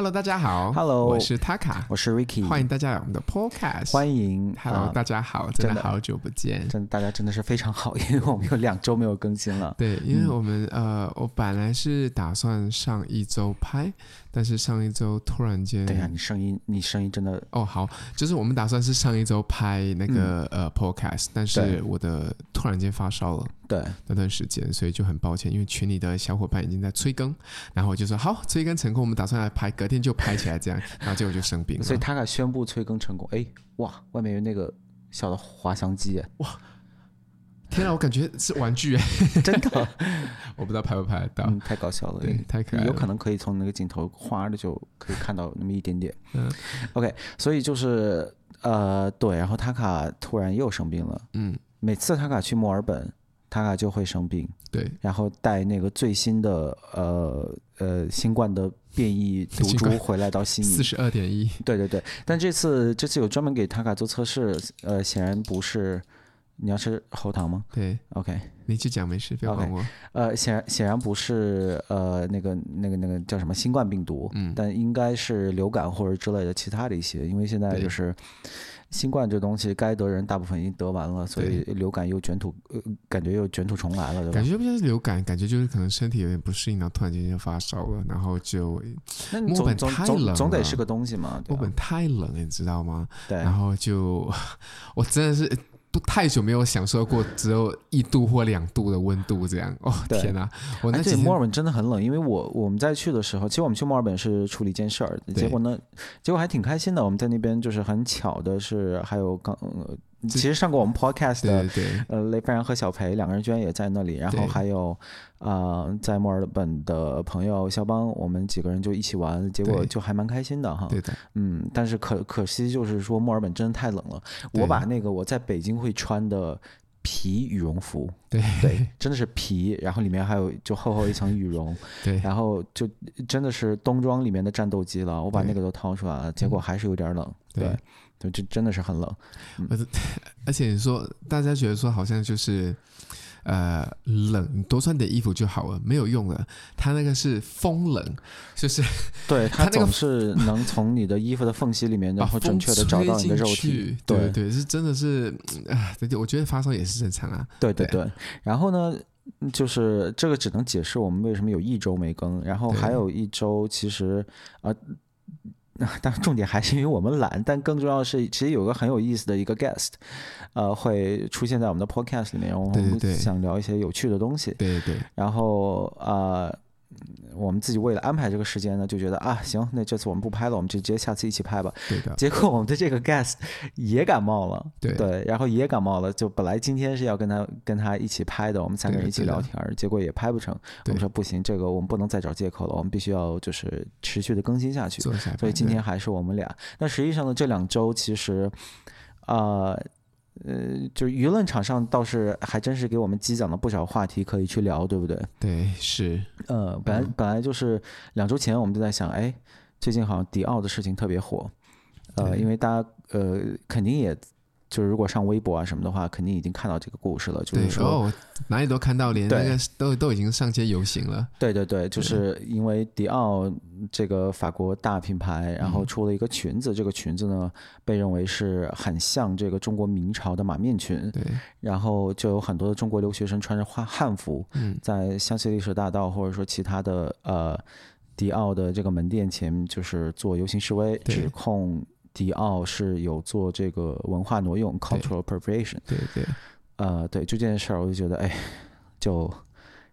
Hello，大家好。Hello，我是 Taka，我是 Ricky，欢迎大家来我们的 Podcast。欢迎，Hello，、uh, 大家好，真的好久不见，真的大家真的是非常好，因为我们有两周没有更新了。对，因为我们、嗯、呃，我本来是打算上一周拍，但是上一周突然间，对呀、啊，你声音，你声音真的哦，好，就是我们打算是上一周拍那个、嗯、呃 Podcast，但是我的突然间发烧了。对那段时间，所以就很抱歉，因为群里的小伙伴已经在催更，然后我就说好，催更成功，我们打算来拍，隔天就拍起来，这样，然后结果就生病了。所以他俩宣布催更成功，哎，哇，外面有那个小的滑翔机，哇，天啊，我感觉是玩具哎，真的，我不知道拍不拍得到，嗯，太搞笑了，对，太可爱了，有可能可以从那个镜头花的就可以看到那么一点点，嗯，OK，所以就是呃，对，然后塔卡突然又生病了，嗯，每次塔卡去墨尔本。塔卡就会生病，对，然后带那个最新的呃呃新冠的变异毒株回来到悉尼，四十二点一，对对对。但这次这次有专门给塔卡做测试，呃，显然不是。你要吃喉糖吗？对，OK，你去讲没事，不要管我。Okay, 呃，显然显然不是呃那个那个那个叫什么新冠病毒，嗯，但应该是流感或者之类的其他的一些，因为现在就是。新冠这东西，该得人大部分已经得完了，所以流感又卷土，呃，感觉又卷土重来了，对吧？感觉不像是流感，感觉就是可能身体有点不适应，然后突然间就发烧了，然后就。那墨本太冷了，总得是个东西嘛。墨本太冷了，你知道吗？对。然后就，我真的是。都太久没有享受过只有一度或两度的温度，这样哦，天哪！我那而且墨尔本真的很冷，因为我我们在去的时候，其实我们去墨尔本是处理一件事儿，结果呢，结果还挺开心的。我们在那边就是很巧的是，还有刚。呃其实上过我们 podcast 的，对对。呃，雷凡然和小裴两个人居然也在那里，然后还有啊、呃，在墨尔本的朋友肖邦，我们几个人就一起玩，结果就还蛮开心的哈。对的，嗯，但是可可惜就是说墨尔本真的太冷了，我把那个我在北京会穿的皮羽绒服，对。对，真的是皮，然后里面还有就厚厚一层羽绒，对，然后就真的是冬装里面的战斗机了，我把那个都掏出来了，结果还是有点冷，对。对这真的是很冷，而、嗯、而且你说大家觉得说好像就是，呃，冷，多穿点衣服就好了，没有用了。它那个是风冷，就是对它那个总是能从你的衣服的缝隙里面，然后准确的找到你的肉体。对对，对，是真的是啊，我觉得发烧也是正常啊。对对对，对，然后呢，就是这个只能解释我们为什么有一周没更，然后还有一周其实啊。呃 但重点还是因为我们懒，但更重要的是，其实有个很有意思的一个 guest，呃，会出现在我们的 podcast 里面，我们想聊一些有趣的东西。对对，对。然后呃。我们自己为了安排这个时间呢，就觉得啊，行，那这次我们不拍了，我们就直接下次一起拍吧。对的。结果我们的这个 guest 也感冒了，对对，然后也感冒了，就本来今天是要跟他跟他一起拍的，我们三个人一起聊天，结果也拍不成。我们说不行，这个我们不能再找借口了，我们必须要就是持续的更新下去。下所以今天还是我们俩。那实际上呢，这两周其实啊。呃呃，就是舆论场上倒是还真是给我们积攒了不少话题可以去聊，对不对？对，是。呃，本来、嗯、本来就是两周前我们就在想，哎，最近好像迪奥的事情特别火，呃，因为大家呃肯定也。就是如果上微博啊什么的话，肯定已经看到这个故事了。就是说，哦、哪里都看到，连那个都都已经上街游行了。对对对，就是因为迪奥这个法国大品牌，然后出了一个裙子，嗯、这个裙子呢被认为是很像这个中国明朝的马面裙。对，然后就有很多的中国留学生穿着汉汉服，在香榭丽舍大道或者说其他的呃迪奥的这个门店前，就是做游行示威，指控。迪奥是有做这个文化挪用 （cultural appropriation）。对对，呃，对，就这件事儿，我就觉得，哎，就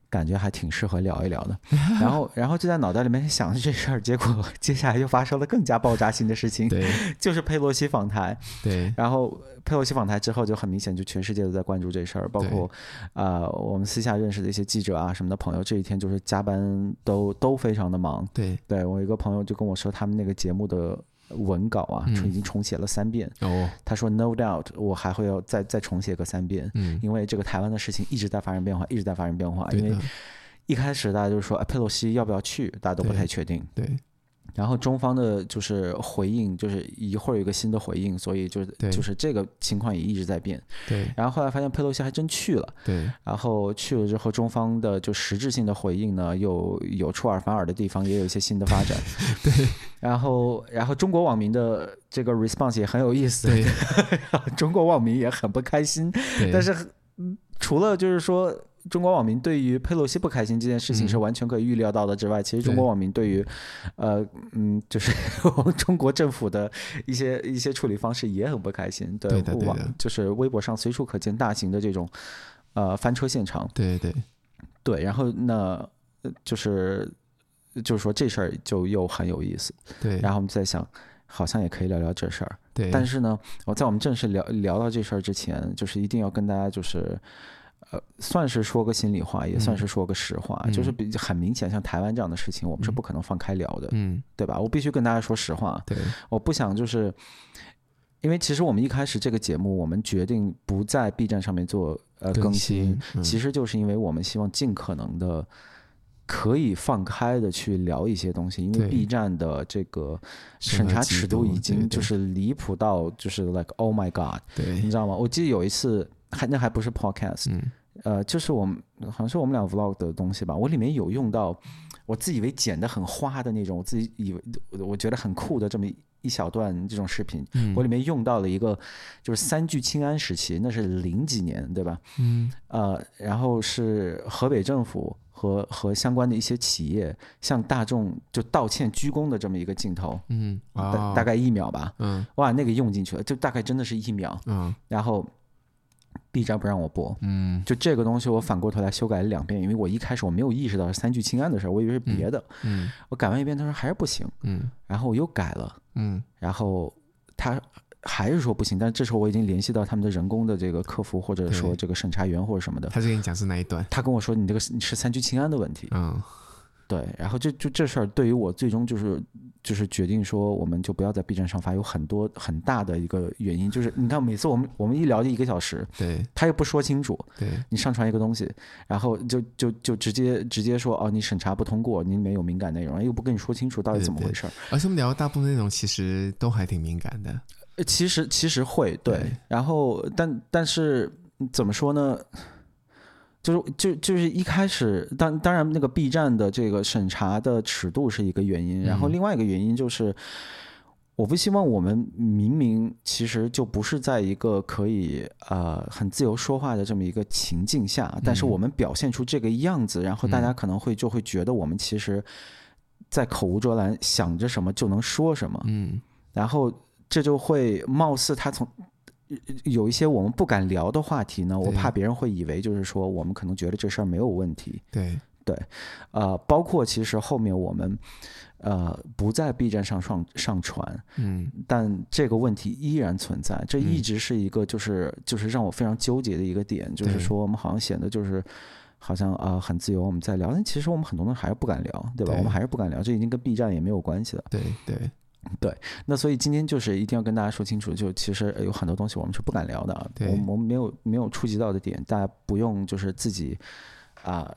感觉还挺适合聊一聊的。然后，然后就在脑袋里面想着这事儿，结果接下来又发生了更加爆炸性的事情，对，就是佩洛西访台。对，然后佩洛西访台之后，就很明显，就全世界都在关注这事儿，包括啊、呃，我们私下认识的一些记者啊什么的朋友，这一天就是加班都都非常的忙。对，对我一个朋友就跟我说，他们那个节目的。文稿啊，已经重写了三遍。哦，他说 No doubt，我还会要再再重写个三遍。嗯，因为这个台湾的事情一直在发生变化，一直在发生变化。因为一开始大家就说，哎，佩洛西要不要去，大家都不太确定。对，然后中方的就是回应，就是一会儿有一个新的回应，所以就是就是这个情况也一直在变。对。然后后来发现佩洛西还真去了。对。然后去了之后，中方的就实质性的回应呢，又有出尔反尔的地方，也有一些新的发展。对。然后，然后中国网民的这个 response 也很有意思。对。中国网民也很不开心。对。但是，除了就是说。中国网民对于佩洛西不开心这件事情是完全可以预料到的之外，嗯、其实中国网民对于，呃，嗯，就是 中国政府的一些一些处理方式也很不开心。对，对的，就是微博上随处可见大型的这种，呃，翻车现场。对对对，然后那就是就是说这事儿就又很有意思。对，然后我们在想，好像也可以聊聊这事儿。对，但是呢，我在我们正式聊聊到这事儿之前，就是一定要跟大家就是。呃，算是说个心里话，也算是说个实话，嗯、就是比很明显，像台湾这样的事情，我们是不可能放开聊的，嗯，对吧？我必须跟大家说实话，对，我不想就是，因为其实我们一开始这个节目，我们决定不在 B 站上面做呃更新，更新嗯、其实就是因为我们希望尽可能的可以放开的去聊一些东西，因为 B 站的这个审查尺度已经就是离谱到就是 like oh my god，对，你知道吗？我记得有一次。还那还不是 podcast，嗯，呃，就是我们好像是我们俩 vlog 的东西吧。我里面有用到我自以为剪得很花的那种，我自己以为我觉得很酷的这么一小段这种视频。嗯，我里面用到了一个就是三聚氰胺时期，那是零几年，对吧？嗯，呃，然后是河北政府和和相关的一些企业向大众就道歉鞠躬的这么一个镜头。嗯，大大概一秒吧。嗯，哇，那个用进去了，就大概真的是一秒。嗯，然后。B 站不让我播，嗯，就这个东西我反过头来修改了两遍，因为我一开始我没有意识到是三聚氰胺的事儿，我以为是别的，嗯，嗯，我改完一遍，他说还是不行，嗯，然后我又改了，嗯，然后他还是说不行，但这时候我已经联系到他们的人工的这个客服，或者说这个审查员或者什么的，他就跟你讲是哪一段，他跟我说你这个是三聚氰胺的问题，嗯。对，然后就就这事儿对于我最终就是就是决定说，我们就不要在 B 站上发，有很多很大的一个原因，就是你看每次我们我们一聊就一个小时，对，他又不说清楚，对，你上传一个东西，然后就就就直接直接说哦，你审查不通过，你里面有敏感内容，又不跟你说清楚到底怎么回事儿，而且我们聊的大部分内容其实都还挺敏感的，其实其实会对，对，然后但但是怎么说呢？就是就就是一开始，当当然那个 B 站的这个审查的尺度是一个原因，然后另外一个原因就是，我不希望我们明明其实就不是在一个可以呃很自由说话的这么一个情境下，但是我们表现出这个样子，然后大家可能会就会觉得我们其实，在口无遮拦，想着什么就能说什么，嗯，然后这就会貌似他从。有一些我们不敢聊的话题呢，我怕别人会以为就是说我们可能觉得这事儿没有问题。对对，呃，包括其实后面我们呃不在 B 站上上上传，嗯，但这个问题依然存在，这一直是一个就是就是让我非常纠结的一个点，就是说我们好像显得就是好像啊、呃、很自由我们在聊，但其实我们很多人还是不敢聊，对吧？对，我们还是不敢聊，这已经跟 B 站也没有关系了。对对。对，那所以今天就是一定要跟大家说清楚，就其实有很多东西我们是不敢聊的，我们我们没有没有触及到的点，大家不用就是自己啊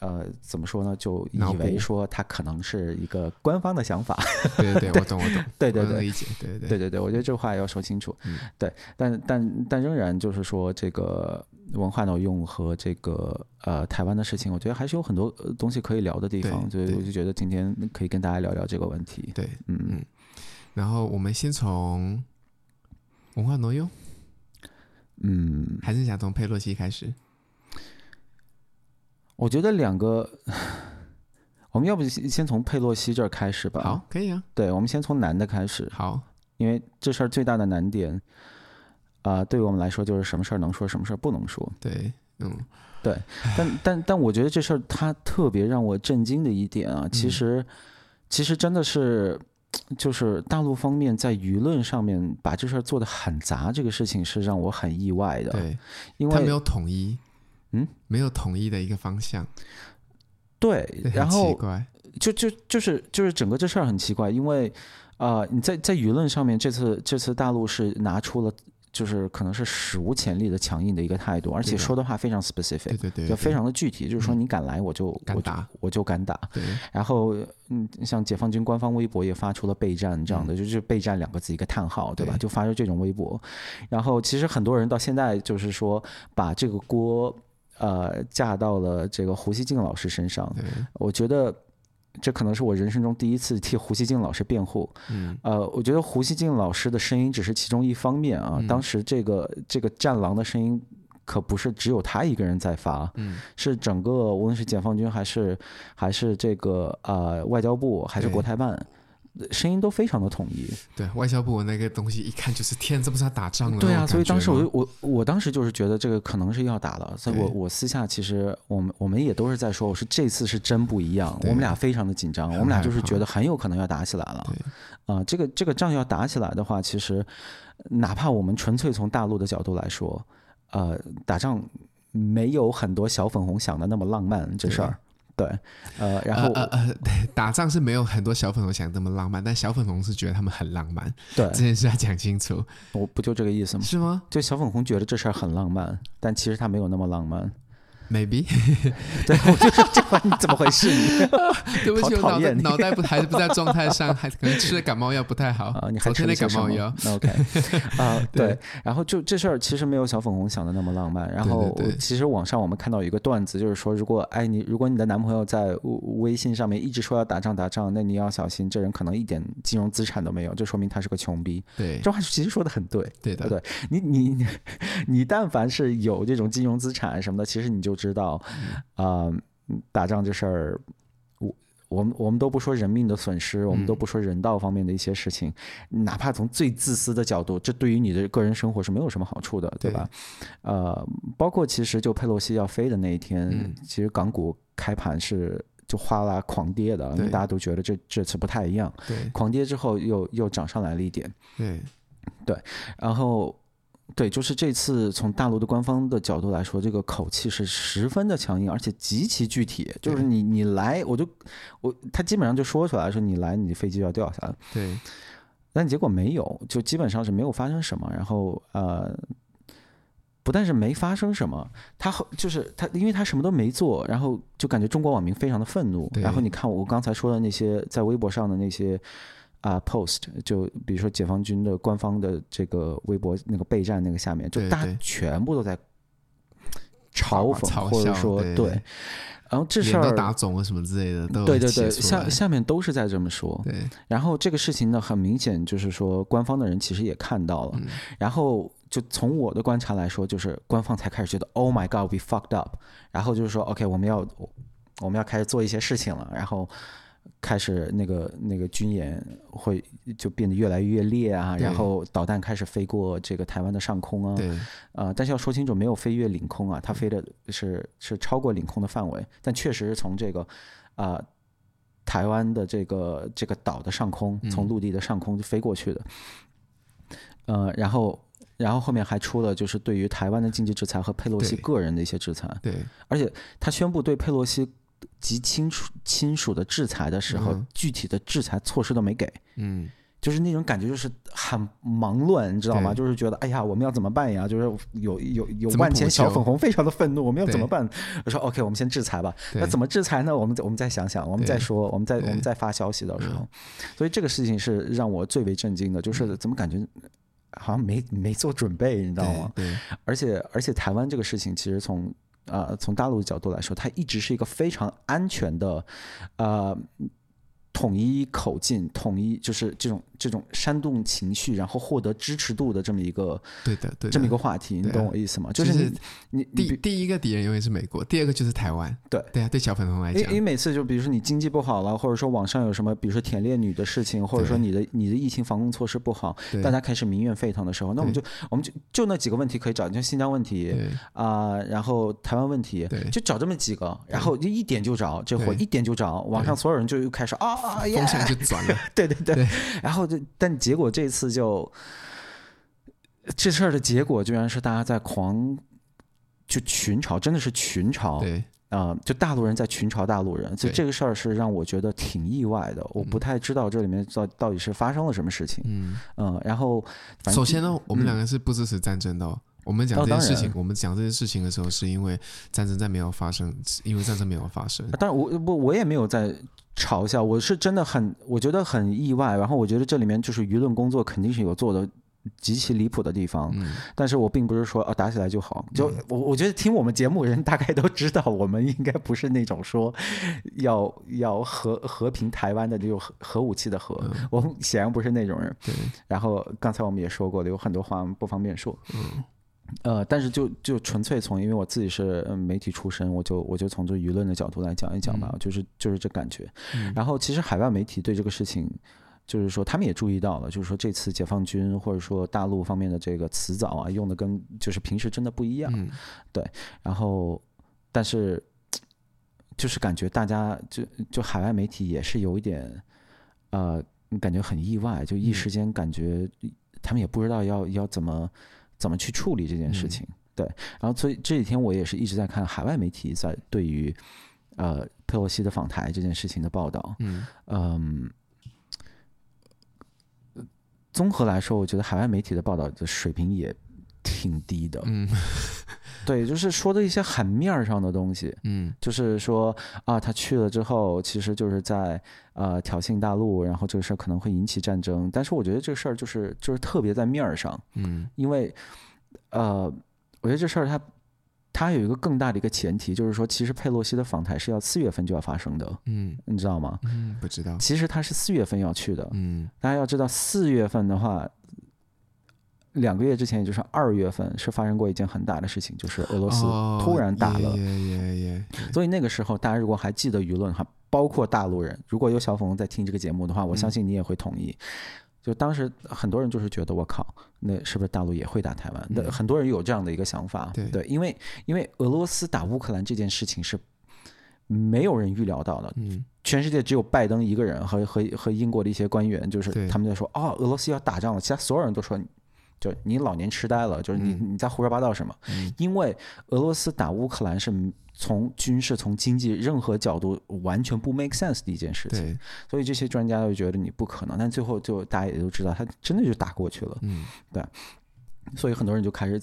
呃，呃怎么说呢，就以为说它可能是一个官方的想法。对对对，我 懂我懂，对对对，理解，对对对对对，我觉得这话要说清楚。嗯、对，但但但仍然就是说这个文化挪用和这个呃台湾的事情，我觉得还是有很多东西可以聊的地方，所以我就觉得今天可以跟大家聊聊这个问题。对，嗯嗯。然后我们先从文化挪用，嗯，还是想从佩洛西开始？我觉得两个，我们要不先从佩洛西这儿开始吧？好，可以啊。对，我们先从男的开始。好，因为这事儿最大的难点，啊、呃，对于我们来说就是什么事儿能说，什么事儿不能说。对，嗯，对。但但但我觉得这事儿它特别让我震惊的一点啊，其实、嗯、其实真的是。就是大陆方面在舆论上面把这事儿做的很杂，这个事情是让我很意外的。对，因为他没有统一，嗯，没有统一的一个方向。对，然后奇怪，就就就是就是整个这事儿很奇怪，因为啊、呃，你在在舆论上面，这次这次大陆是拿出了就是可能是史无前例的强硬的一个态度，而且说的话非常 specific，对对对，就非常的具体，就是说你敢来我就敢打，我就敢打。然后嗯，像解放军官方微博也发出了备战这样的，就是备战两个字一个叹号，对吧？就发出这种微博。然后其实很多人到现在就是说把这个锅呃架到了这个胡锡进老师身上，我觉得。这可能是我人生中第一次替胡锡进老师辩护。嗯，呃，我觉得胡锡进老师的声音只是其中一方面啊。当时这个这个战狼的声音可不是只有他一个人在发，嗯，是整个无论是解放军还是还是这个呃外交部还是国台办。声音都非常的统一，对外交部那个东西一看就是天，这不是要打仗了？对啊，所以当时我我我当时就是觉得这个可能是要打了，所以我我私下其实我们我们也都是在说，我说这次是真不一样，我们俩非常的紧张，我们俩就是觉得很有可能要打起来了。啊、呃，这个这个仗要打起来的话，其实哪怕我们纯粹从大陆的角度来说，呃，打仗没有很多小粉红想的那么浪漫这事儿。对，呃，然后呃呃，对，打仗是没有很多小粉红想这么浪漫，但小粉红是觉得他们很浪漫。对，这件事要讲清楚，我不就这个意思吗？是吗？就小粉红觉得这事儿很浪漫，但其实他没有那么浪漫。Maybe，对，我就说这玩意怎么回事？对不起，我脑袋脑袋不还是不在状态上，还可能吃了感冒药不太好啊。你还吃了感冒药？OK，啊，对。然后就这事儿其实没有小粉红想的那么浪漫。然后其实网上我们看到有一个段子，就是说如果哎你如果你的男朋友在微信上面一直说要打仗打仗，那你要小心，这人可能一点金融资产都没有，就说明他是个穷逼。对，这话其实说的很对。对的，对，你你你但凡是有这种金融资产什么的，其实你就。知道，啊、呃，打仗这事儿，我我们我们都不说人命的损失，我们都不说人道方面的一些事情，嗯、哪怕从最自私的角度，这对于你的个人生活是没有什么好处的，对。吧？对呃，包括其实就佩洛西要飞的那一天，嗯、其实港股开盘是就哗啦狂跌的，因为大家都觉得这这次不太一样，对，狂跌之后又又涨上来了一点，对，对，然后。对，就是这次从大陆的官方的角度来说，这个口气是十分的强硬，而且极其具体。就是你你来，我就我他基本上就说出来说你来，你的飞机要掉下来。对，但结果没有，就基本上是没有发生什么。然后呃，不但是没发生什么，他就是他，因为他什么都没做，然后就感觉中国网民非常的愤怒。然后你看我刚才说的那些在微博上的那些。啊、uh，post 就比如说解放军的官方的这个微博那个备战那个下面，就大家全部都在嘲讽或者说对，然后这事儿打肿了什么之类的，都对对对，下下面都是在这么说。对，然后这个事情呢，很明显就是说官方的人其实也看到了，嗯、然后就从我的观察来说，就是官方才开始觉得 Oh my God，we fucked up，然后就是说 OK，我们要我们要开始做一些事情了，然后。开始那个那个军演会就变得越来越烈啊，然后导弹开始飞过这个台湾的上空啊，对，呃，但是要说清楚，没有飞越领空啊，它飞的是是超过领空的范围，但确实是从这个啊、呃、台湾的这个这个岛的上空，从陆地的上空就飞过去的，嗯、呃，然后然后后面还出了就是对于台湾的经济制裁和佩洛西个人的一些制裁，对，而且他宣布对佩洛西。极亲属亲属的制裁的时候，嗯，具体的制裁措施都没给，嗯，就是那种感觉，就是很忙乱，你知道吗？就是觉得，哎呀，我们要怎么办呀？就是有有有万千小粉红非常的愤怒，我们要怎么办？我说，OK，我们先制裁吧。那怎么制裁呢？我们我们再想想，我们再说，我们再我们再发消息到时候。所以这个事情是让我最为震惊的，就是怎么感觉好像没没做准备，你知道吗？对，而且而且台湾这个事情其实从。呃，从大陆的角度来说，它一直是一个非常安全的，呃。统一口径，统一就是这种这种煽动情绪，然后获得支持度的这么一个对的对的。这么一个话题，你懂我意思吗？就是你你第第一个敌人永远是美国，第二个就是台湾。对。对啊，对小粉红来讲，因为每次就比如说你经济不好了，或者说网上有什么，比如说舔恋女的事情，或者说你的你的疫情防控措施不好，大家开始民怨沸腾的时候，那我们就我们就就那几个问题可以找，你像新疆问题啊、呃，然后台湾问题，就找这么几个，然后就一点就着，这火一点就着，网上所有人就又开始啊。啊，风向就转了，对对。对，然后就，但结果这次就这事儿的结果，居然是大家在狂就群嘲，真的是群嘲，对呃，就大陆人在群嘲大陆人，所以这个事儿是让我觉得挺意外的。我不太知道这里面到到底是发生了什么事情。嗯嗯、呃，然后首先呢，我们两个是不支持战争的、哦。嗯、我们讲这件事情，哦、我们讲这件事情的时候，是因为战争在没有发生，因为战争没有发生。但我我，我也没有在嘲笑，我是真的很，我觉得很意外。然后我觉得这里面就是舆论工作肯定是有做的。极其离谱的地方，嗯、但是我并不是说啊打起来就好，就我我觉得听我们节目人大概都知道，我们应该不是那种说 要要和和平台湾的那种核核武器的核，嗯、我们显然不是那种人。对，然后刚才我们也说过了，有很多话不方便说。嗯，呃，但是就就纯粹从因为我自己是媒体出身，我就我就从这舆论的角度来讲一讲吧，嗯、就是就是这感觉。嗯、然后其实海外媒体对这个事情。就是说，他们也注意到了，就是说这次解放军或者说大陆方面的这个词藻啊，用的跟就是平时真的不一样，嗯、对。然后，但是就是感觉大家就就海外媒体也是有一点，呃，感觉很意外，就一时间感觉他们也不知道要要怎么怎么去处理这件事情，嗯、对。然后，所以这几天我也是一直在看海外媒体在对于呃佩洛西的访台这件事情的报道，嗯。嗯综合来说，我觉得海外媒体的报道的水平也挺低的。嗯，对，就是说的一些很面儿上的东西。嗯，就是说啊，他去了之后，其实就是在呃挑衅大陆，然后这个事儿可能会引起战争。但是我觉得这个事儿就是就是特别在面儿上。嗯，因为呃，我觉得这事儿它。它有一个更大的一个前提，就是说，其实佩洛西的访台是要四月份就要发生的，嗯，你知道吗？嗯，不知道。其实他是四月份要去的，嗯，大家要知道，四月份的话，两个月之前，也就是二月份，是发生过一件很大的事情，就是俄罗斯突然打了，所以那个时候，大家如果还记得舆论哈，包括大陆人，如果有小粉红在听这个节目的话，我相信你也会同意。就当时很多人就是觉得我靠，那是不是大陆也会打台湾？那、嗯、很多人有这样的一个想法，对，对，因为因为俄罗斯打乌克兰这件事情是没有人预料到的，嗯，全世界只有拜登一个人和和和英国的一些官员，就是他们在说哦，俄罗斯要打仗了，其他所有人都说，就你老年痴呆了，就是你你在胡说八道什么？嗯、因为俄罗斯打乌克兰是。从军事、从经济任何角度完全不 make sense 的一件事情，所以这些专家就觉得你不可能，但最后就大家也都知道，他真的就打过去了。嗯，对，所以很多人就开始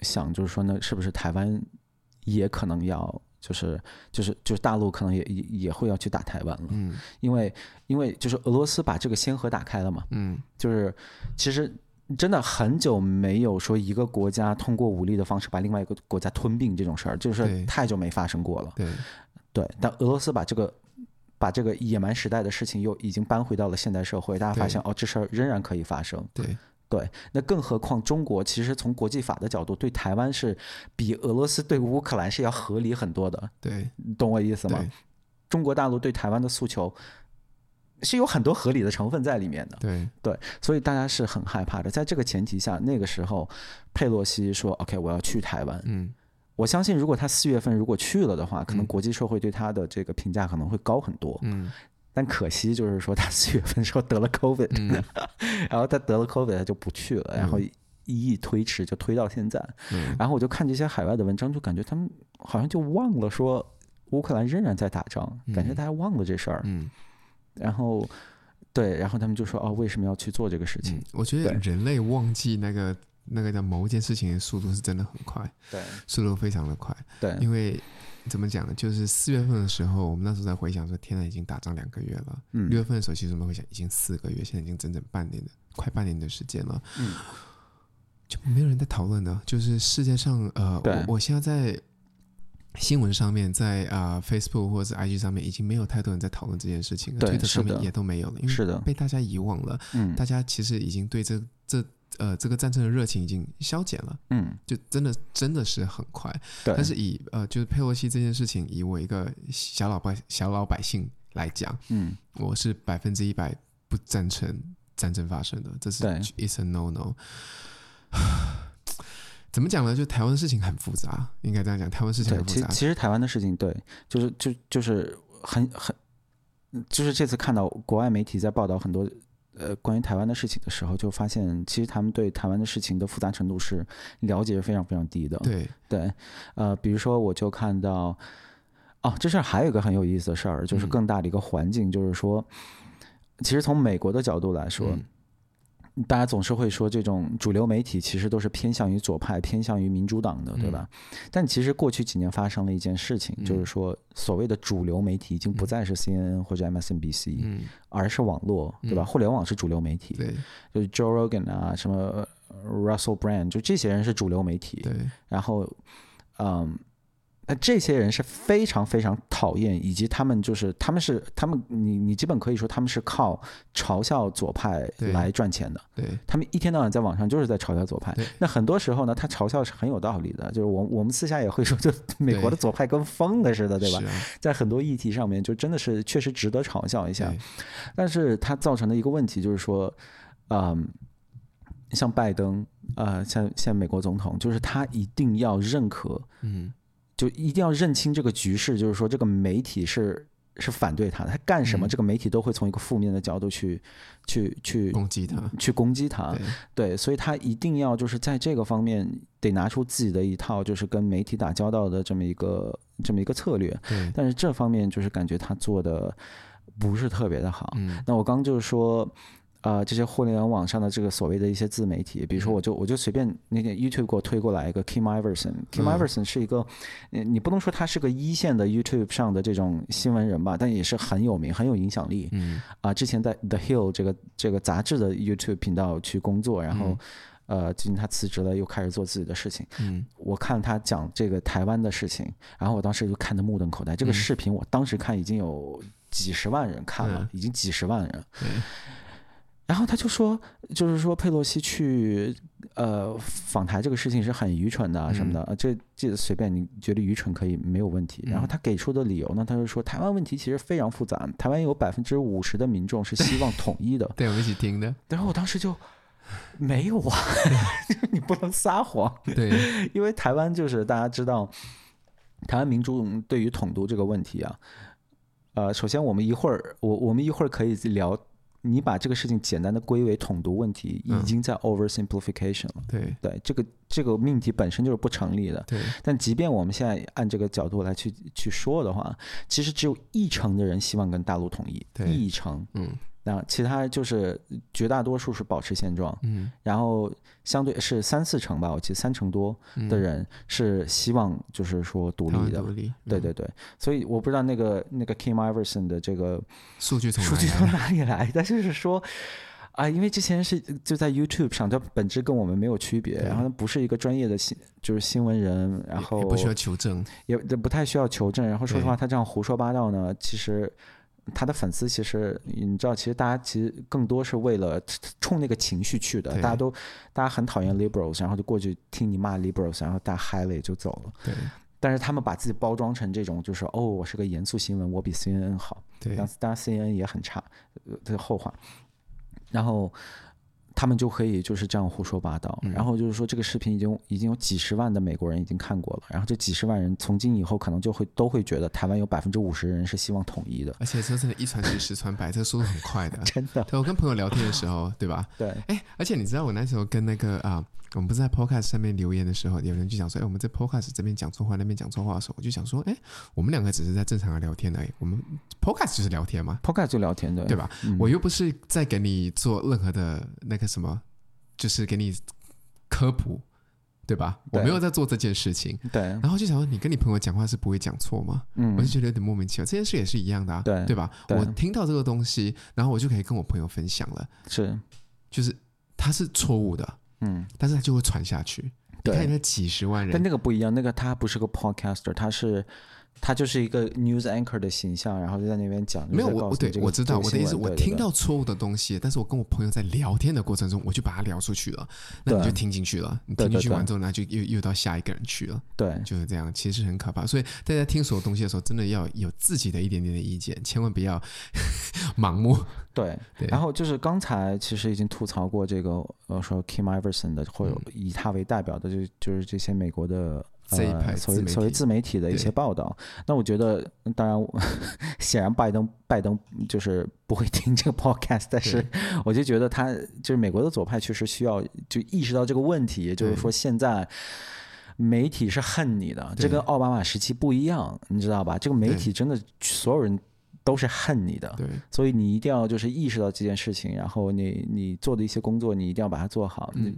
想，就是说那，是不是台湾也可能要，就是就是就是大陆可能也也也会要去打台湾了？嗯，因为因为就是俄罗斯把这个先河打开了嘛。嗯，就是其实。真的很久没有说一个国家通过武力的方式把另外一个国家吞并这种事儿，就是太久没发生过了。对，对。但俄罗斯把这个把这个野蛮时代的事情又已经搬回到了现代社会，大家发现哦，这事儿仍然可以发生。对，对。那更何况中国其实从国际法的角度对台湾是比俄罗斯对乌克兰是要合理很多的。对，你懂我意思吗？中国大陆对台湾的诉求。是有很多合理的成分在里面的，对对，所以大家是很害怕的。在这个前提下，那个时候佩洛西说：“OK，我要去台湾。”嗯，我相信如果他四月份如果去了的话，可能国际社会对他的这个评价可能会高很多。嗯，但可惜就是说他四月份时候得了 COVID，嗯，然后他得了 COVID，他就不去了，然后一一推迟就推到现在。嗯，然后我就看这些海外的文章，就感觉他们好像就忘了说乌克兰仍然在打仗，感觉大家忘了这事儿。嗯。然后，对，然后他们就说：“哦，为什么要去做这个事情？”嗯，我觉得人类忘记那个那个叫某一件事情的速度是真的很快，对，速度非常的快，对。因为怎么讲呢？就是四月份的时候，我们那时候在回想说：“天呐，已经打仗两个月了。”嗯。六月份的时候，其实我们会想，已经四个月，现在已经整整半年的，快半年的时间了。嗯。就没有人在讨论呢，就是世界上，呃，我我现在在。新闻上面，在啊、呃、Facebook 或者 IG 上面，已经没有太多人在讨论这件事情了。对，Twitter 上面也都没有了，因为被大家遗忘了。嗯，大家其实已经对这这呃这个战争的热情已经消减了。嗯，就真的真的是很快。对，但是以呃就是佩洛西这件事情，以我一个小老百小老百姓来讲，嗯，我是百分之一百不赞成战争发生的。这是对 It's a no no。怎么讲呢？就台湾的事情很复杂，应该这样讲。台湾事情很复杂。其实，其实台湾的事情，对，就是就就是很很，就是这次看到国外媒体在报道很多呃关于台湾的事情的时候，就发现其实他们对台湾的事情的复杂程度是了解非常非常低的。对对，呃，比如说我就看到哦，这事儿还有一个很有意思的事儿，就是更大的一个环境，嗯、就是说，其实从美国的角度来说。嗯大家总是会说，这种主流媒体其实都是偏向于左派、偏向于民主党的，对吧？嗯、但其实过去几年发生了一件事情，嗯、就是说，所谓的主流媒体已经不再是 CNN 或者 MSNBC，、嗯、而是网络，对吧？嗯、互联网是主流媒体，对，就是 Joe Rogan 啊，什么 Russell Brand，就这些人是主流媒体。对，然后，嗯。那这些人是非常非常讨厌，以及他们就是他们是他们，你你基本可以说他们是靠嘲笑左派来赚钱的。对，对他们一天到晚在网上就是在嘲笑左派。对那很多时候呢，他嘲笑是很有道理的，就是我我们私下也会说，就美国的左派跟疯了似的，对，对吧？啊、在很多议题上面，就真的是确实值得嘲笑一下。对但是它造成的一个问题就是说，嗯，像拜登，呃，像像美国总统，就是他一定要认可，嗯。就一定要认清这个局势，就是说这个媒体是是反对他的，他干什么，这个媒体都会从一个负面的角度去、嗯、去去攻击他，去攻击他。对，所以他一定要就是在这个方面得拿出自己的一套，就是跟媒体打交道的这么一个这么一个策略。对，但是这方面就是感觉他做的不是特别的好。嗯，那我刚就是说。啊、呃，这些互联网上的这个所谓的一些自媒体，比如说，我就我就随便那个 YouTube 给我推过来一个 Kim Iverson，Kim Iverson 是一个，嗯，你不能说他是个一线的 YouTube 上的这种新闻人吧，但也是很有名、很有影响力。嗯，啊，之前在 The Hill 这个这个杂志的 YouTube 频道去工作，然后，呃，最近他辞职了，又开始做自己的事情。嗯，我看他讲这个台湾的事情，然后我当时就看得目瞪口呆。这个视频我当时看已经有几十万人看了，已经几十万人。然后他就说，就是说佩洛西去呃访台这个事情是很愚蠢的什么的，嗯、这这随便你觉得愚蠢可以没有问题。然后他给出的理由呢，他就说台湾问题其实非常复杂，台湾有百分之五十的民众是希望统一的。对，我们一起听的。然后我当时就没有啊，你不能撒谎。对，因为台湾就是大家知道，台湾民众对于统独这个问题啊，呃，首先我们一会儿我我们一会儿可以聊。你把这个事情简单的归为统独问题，已经在 oversimplification 了。嗯、对对，这个这个命题本身就是不成立的。对。但即便我们现在按这个角度来去去说的话，其实只有一成的人希望跟大陆统一，对一成。嗯。那其他就是绝大多数是保持现状，嗯，然后相对是三四成吧，我记得三成多的人是希望就是说独立的，独立，对对对，所以我不知道那个那个 Kim Iverson 的这个数据从数据从哪里来，但就是说啊，因为之前是就在 YouTube 上，它本质跟我们没有区别，然后不是一个专业的新就是新闻人，然后不需要求证，也不太需要求证，然后说实话，他这样胡说八道呢，其实。他的粉丝其实你知道，其实大家其实更多是为了冲那个情绪去的。大家都大家很讨厌 liberals，然后就过去听你骂 liberals，然后大家嗨了也就走了。对。但是他们把自己包装成这种，就是哦，我是个严肃新闻，我比 CNN 好。对。当当然 CNN 也很差，这是后话。然后。他们就可以就是这样胡说八道，然后就是说这个视频已经已经有几十万的美国人已经看过了，然后这几十万人从今以后可能就会都会觉得台湾有百分之五十人是希望统一的，而且这真的一传十十传百，这个速度很快的，真的。对，我跟朋友聊天的时候，对吧？对。哎，而且你知道我那时候跟那个啊。我们不是在 Podcast 上面留言的时候，有人就讲说：“哎，我们在 Podcast 这边讲错话，那边讲错话的时候，我就想说，哎，我们两个只是在正常的聊天而已。我们 Podcast 就是聊天嘛，Podcast 就聊天的，对吧？嗯、我又不是在给你做任何的那个什么，就是给你科普，对吧？对我没有在做这件事情。对。然后就想说，你跟你朋友讲话是不会讲错吗？嗯。我就觉得有点莫名其妙。这件事也是一样的啊，对对吧？对我听到这个东西，然后我就可以跟我朋友分享了。是，就是它是错误的。嗯，但是他就会传下去。对你看，那几十万人，但那个不一样，那个他不是个 podcaster，他是。他就是一个 news anchor 的形象，然后就在那边讲。没有我，我对我知道我的意思，我听到错误的东西，但是我跟我朋友在聊天的过程中，我就把它聊出去了，那你就听进去了，你听进去完之后，那就又又到下一个人去了，对，就是这样，其实很可怕。所以大家听所有东西的时候，真的要有自己的一点点的意见，千万不要 盲目。对，对然后就是刚才其实已经吐槽过这个，呃，说 Kim Iverson 的，或者以他为代表的，就就是这些美国的。呃，所谓所谓自媒体的一些报道，那我觉得，当然，显然拜登拜登就是不会听这个 podcast，但是 我就觉得他就是美国的左派确实需要就意识到这个问题，也就是说现在，媒体是恨你的，这跟奥巴马时期不一样，你知道吧？这个媒体真的所有人。都是恨你的，对，所以你一定要就是意识到这件事情，然后你你做的一些工作，你一定要把它做好。嗯，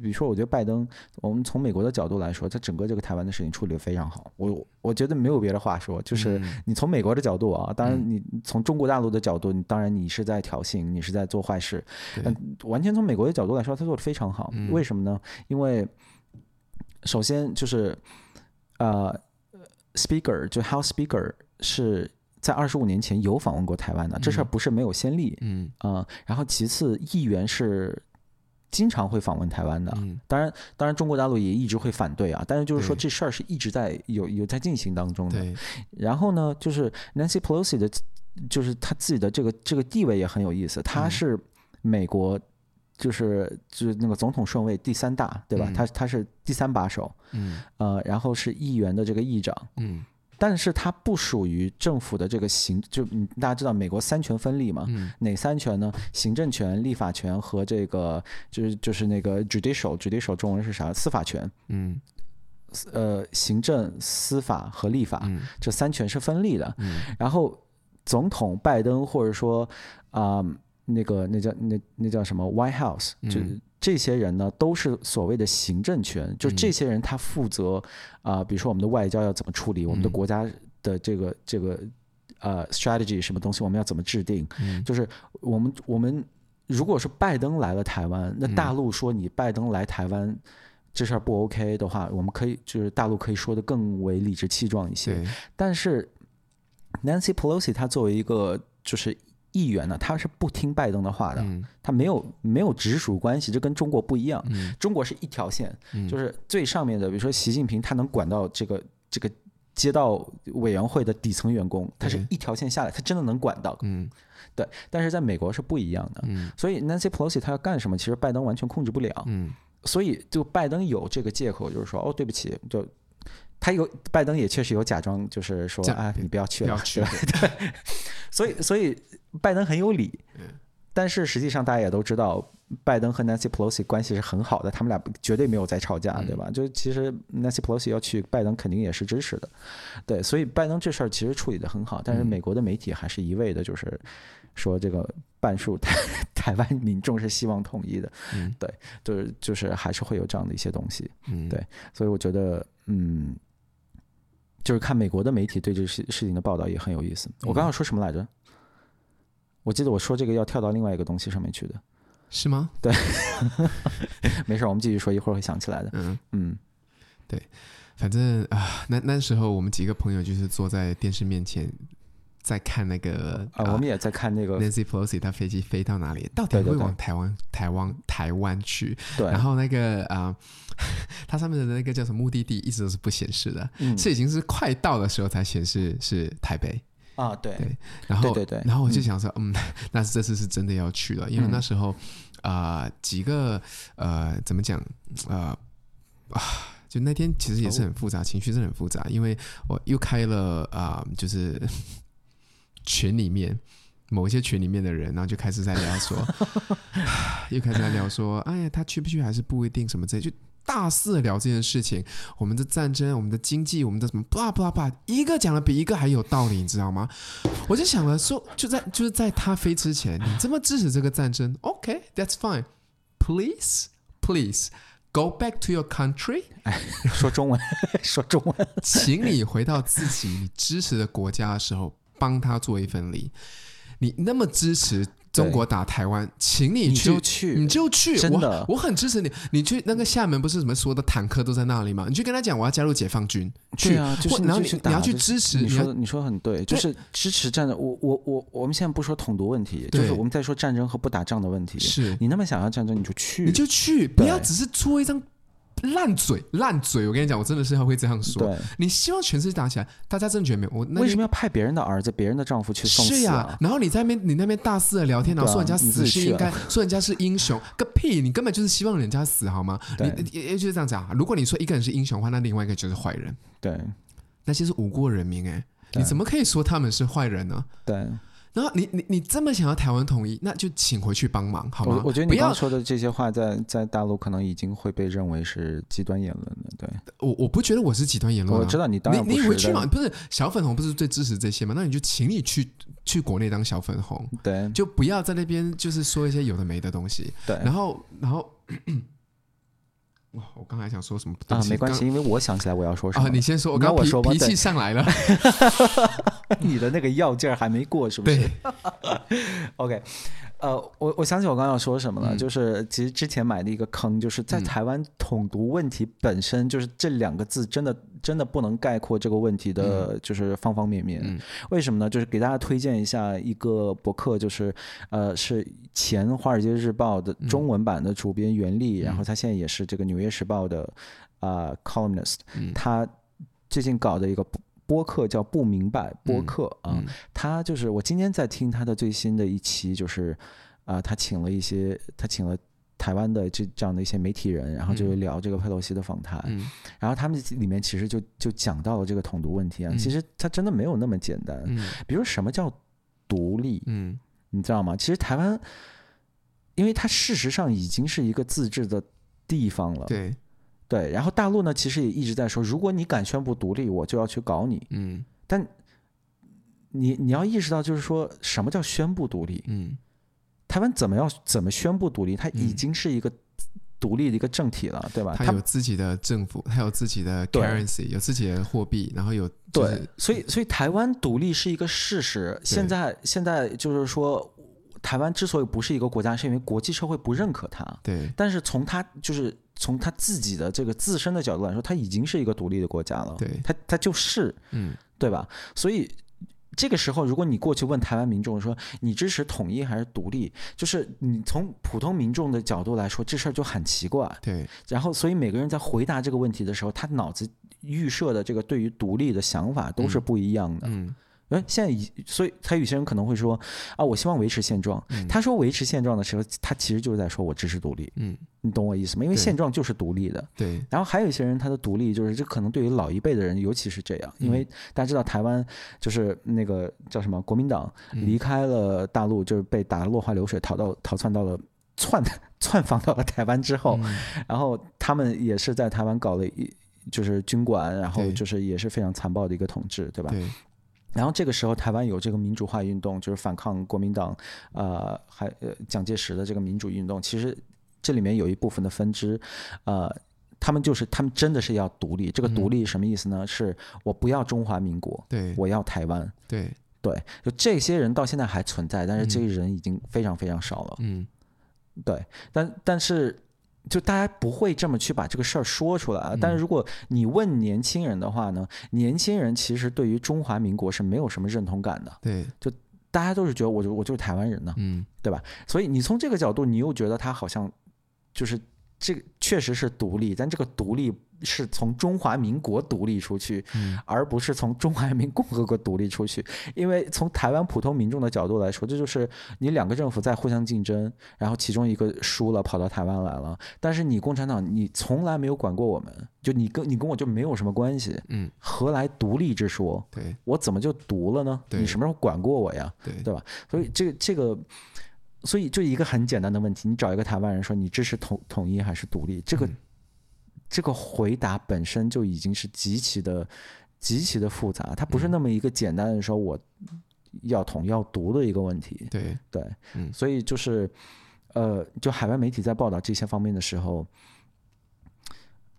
比如说，我觉得拜登，我们从美国的角度来说，他整个这个台湾的事情处理的非常好。我我觉得没有别的话说，就是你从美国的角度啊，当然你从中国大陆的角度，你当然你是在挑衅，你是在做坏事。嗯，完全从美国的角度来说，他做的非常好。为什么呢？因为首先就是呃，Speaker 就 House Speaker 是。在二十五年前有访问过台湾的，这事儿不是没有先例。嗯啊、呃，然后其次，议员是经常会访问台湾的。嗯，当然，当然，中国大陆也一直会反对啊。但是就是说，这事儿是一直在有有在进行当中的。对。然后呢，就是 Nancy Pelosi 的，就是他自己的这个这个地位也很有意思。他是美国，就是就是那个总统顺位第三大，对吧？他他是第三把手。嗯。呃，然后是议员的这个议长。嗯。但是它不属于政府的这个行，就大家知道美国三权分立嘛？嗯、哪三权呢？行政权、立法权和这个就是就是那个 judicial，judicial 中文是啥？司法权。嗯。呃，行政、司法和立法、嗯、这三权是分立的。嗯。然后总统拜登或者说啊、呃、那个那叫那那叫什么 White House 就。嗯这些人呢，都是所谓的行政权，就这些人他负责啊、呃，比如说我们的外交要怎么处理，我们的国家的这个这个呃 strategy 什么东西我们要怎么制定，就是我们我们如果是拜登来了台湾，那大陆说你拜登来台湾这事儿不 OK 的话，我们可以就是大陆可以说的更为理直气壮一些，但是 Nancy Pelosi 他作为一个就是。议员呢，他是不听拜登的话的，他没有没有直属关系，这跟中国不一样。中国是一条线，就是最上面的，比如说习近平，他能管到这个这个街道委员会的底层员工，他是一条线下来，他真的能管到。嗯，对。但是在美国是不一样的，所以 Nancy Pelosi 他要干什么，其实拜登完全控制不了。嗯，所以就拜登有这个借口，就是说，哦，对不起，就。他有拜登也确实有假装，就是说啊，你不要去了，去了。对，所以所以拜登很有理，但是实际上大家也都知道，拜登和 Nancy Pelosi 关系是很好的，他们俩绝对没有在吵架，对吧？就其实 Nancy Pelosi 要去，拜登肯定也是支持的，对，所以拜登这事儿其实处理的很好，但是美国的媒体还是一味的就是说这个半数台 台湾民众是希望统一的，对，就是就是还是会有这样的一些东西，对，所以我觉得嗯。就是看美国的媒体对这些事事情的报道也很有意思。我刚刚说什么来着？我记得我说这个要跳到另外一个东西上面去的，是吗？对，没事，我们继续说，一会儿会想起来的。嗯嗯，对，反正啊，那那时候我们几个朋友就是坐在电视面前。在看那个啊，我们也在看那个 Nancy Pelosi，他飞机飞到哪里？到底会往台湾、台湾、台湾去？对。然后那个啊，它上面的那个叫什么目的地，一直都是不显示的，嗯，是已经是快到的时候才显示是台北啊。对。对。然后对对对，然后我就想说，嗯，嗯，那这次是真的要去了，因为那时候啊、呃，几个呃，怎么讲啊啊，就那天其实也是很复杂，情绪是很复杂，因为我又开了啊、呃，就是。群里面某一些群里面的人，然后就开始在聊说，又开始在聊说，哎呀，他去不去还是不一定什么之类，就大肆的聊这件事情。我们的战争，我们的经济，我们的什么，叭叭叭，一个讲的比一个还有道理，你知道吗？我就想了说，就在就是在他飞之前，你这么支持这个战争，OK，that's fine，please please go back to your country，哎，说中文，说中文，请你回到自己你支持的国家的时候。帮他做一份力，你那么支持中国打台湾，请你去，你就去，你就去，真的，我，我很支持你。你去那个厦门，不是什么所有的坦克都在那里吗？你去跟他讲，我要加入解放军，去啊，就是然后你，你要去支持。你说，你说很对，就是支持战争。我我我，我们现在不说统独问题，就是我们在说战争和不打仗的问题。是你那么想要战争，你就去，你就去，不要只是做一张。烂嘴，烂嘴！我跟你讲，我真的是会这样说。你希望全世界打起来，大家真的觉得没有？我为什么要派别人的儿子、别人的丈夫去送死啊？是呀，然后你在那边，你那边大肆的聊天，然后说人家死是应该，说人家是英雄，个屁！你根本就是希望人家死，好吗？你，也也就是这样讲。如果你说一个人是英雄的话，那另外一个就是坏人。对，那些是无辜人民，哎，你怎么可以说他们是坏人呢？对，然后你你你这么想要台湾统一，那就请回去帮忙好吗？我，我觉得你刚刚说的这些话在，在在大陆可能已经会被认为是极端言论了。对，我我不觉得我是极端言论、啊。我知道你当然。你你回去嘛？不是小粉红不是最支持这些吗？那你就请你去去国内当小粉红，对，就不要在那边就是说一些有的没的东西。对，然后然后。哇，我刚才想说什么？啊，没关系，因为我想起来我要说什么。啊，你先说，我刚我说脾气上来了，你的那个药劲儿还没过，是不是？对。OK。呃，我我想起我刚刚要说什么了，嗯，就是其实之前埋的一个坑，就是在台湾统独问题本身，就是这两个字真的真的不能概括这个问题的，就是方方面面。嗯，为什么呢？就是给大家推荐一下一个博客，就是呃是前《华尔街日报》的中文版的主编袁立，嗯，然后他现在也是这个《纽约时报》的啊，呃、columnist，嗯，他最近搞的一个。播客叫不明白播客啊，他就是我今天在听他的最新的一期，就是啊、呃，他请了一些，他请了台湾的这这样的一些媒体人，然后就聊这个佩洛西的访谈，嗯、然后他们里面其实就就讲到了这个统独问题啊，嗯、其实他真的没有那么简单，嗯、比如什么叫独立，嗯，你知道吗？其实台湾，因为它事实上已经是一个自治的地方了，对。对，然后大陆呢，其实也一直在说，如果你敢宣布独立，我就要去搞你。嗯，但你你要意识到，就是说什么叫宣布独立？嗯，台湾怎么要怎么宣布独立？它已经是一个独立的一个政体了，嗯、对吧？它有自己的政府，它有自己的 currency，有自己的货币，然后有、就是、对，所以所以台湾独立是一个事实。现在现在就是说，台湾之所以不是一个国家，是因为国际社会不认可它。对，但是从它就是。从他自己的这个自身的角度来说，他已经是一个独立的国家了。对，他他就是，嗯，对吧？所以这个时候，如果你过去问台湾民众说你支持统一还是独立，就是你从普通民众的角度来说，这事儿就很奇怪。对。然后，所以每个人在回答这个问题的时候，他脑子预设的这个对于独立的想法都是不一样的。嗯。嗯哎，现在以所以，他有些人可能会说啊，我希望维持现状。嗯、他说维持现状的时候，他其实就是在说我支持独立。嗯，你懂我意思吗？因为现状就是独立的。对。然后还有一些人，他的独立就是这可能对于老一辈的人，尤其是这样，因为大家知道台湾就是那个叫什么国民党离开了大陆，就是被打得落花流水，逃到逃窜到了窜 窜访到了台湾之后，嗯、然后他们也是在台湾搞了一就是军管，然后就是也是非常残暴的一个统治，对吧？对。然后这个时候，台湾有这个民主化运动，就是反抗国民党，呃，还呃蒋介石的这个民主运动。其实这里面有一部分的分支，呃，他们就是他们真的是要独立。这个独立什么意思呢？嗯、是我不要中华民国，对，我要台湾。对对，就这些人到现在还存在，但是这些人已经非常非常少了。嗯，对，但但是。就大家不会这么去把这个事儿说出来啊，但是如果你问年轻人的话呢，年轻人其实对于中华民国是没有什么认同感的。对，就大家都是觉得我就我就是台湾人呢，嗯，对吧？所以你从这个角度，你又觉得他好像就是这个确实是独立，但这个独立。是从中华民国独立出去，而不是从中华人民共和国独立出去。因为从台湾普通民众的角度来说，这就是你两个政府在互相竞争，然后其中一个输了，跑到台湾来了。但是你共产党，你从来没有管过我们，就你跟你跟我就没有什么关系。嗯，何来独立之说？对，我怎么就独了呢？你什么时候管过我呀？对，对吧？所以这个这个，所以就一个很简单的问题，你找一个台湾人说你支持统统一还是独立？这个。这个回答本身就已经是极其的、极其的复杂，它不是那么一个简单的说我要统要独的一个问题。对对，嗯，所以就是，呃，就海外媒体在报道这些方面的时候，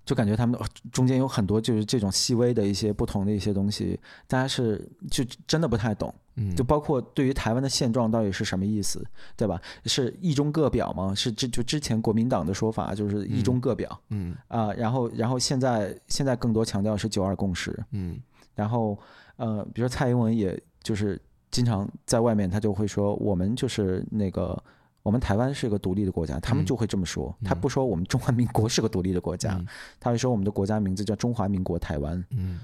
就感觉他们中间有很多就是这种细微的一些不同的一些东西，大家是就真的不太懂。嗯，就包括对于台湾的现状到底是什么意思，对吧？是一中各表吗？是之就之前国民党的说法就是一中各表，嗯。啊、呃，然后然后现在现在更多强调是九二共识，嗯，然后呃，比如说蔡英文也就是经常在外面他就会说我们就是那个我们台湾是个独立的国家，他们就会这么说，嗯、他不说我们中华民国是个独立的国家，嗯、他会说我们的国家名字叫中华民国台湾，嗯。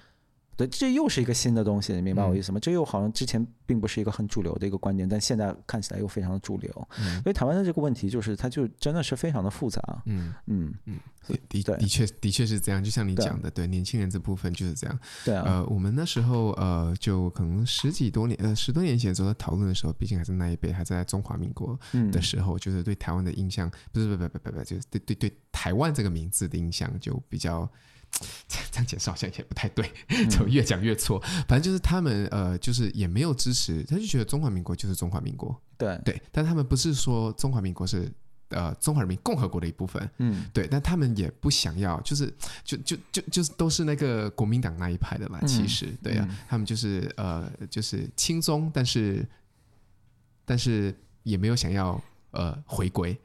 对，这又是一个新的东西，你明白我意思吗？嗯、这又好像之前并不是一个很主流的一个观点，但现在看起来又非常的主流。嗯、所以台湾的这个问题就是，它就真的是非常的复杂。嗯嗯嗯，的的的确的确是这样，就像你讲的，对，对年轻人这部分就是这样。对啊，呃，我们那时候呃，就可能十几多年呃十多年前时候在讨论的时候，毕竟还是那一辈还在中华民国的时候，嗯、就是对台湾的印象，不是不不不不不，就是对对对台湾这个名字的印象就比较。这样解释好像也不太对，怎么越讲越错？嗯、反正就是他们呃，就是也没有支持，他就觉得中华民国就是中华民国，对对，但他们不是说中华民国是呃中华人民共和国的一部分，嗯，对，但他们也不想要，就是就就就就是都是那个国民党那一派的啦，其实、嗯、对呀、啊，嗯、他们就是呃就是轻松，但是但是也没有想要呃回归。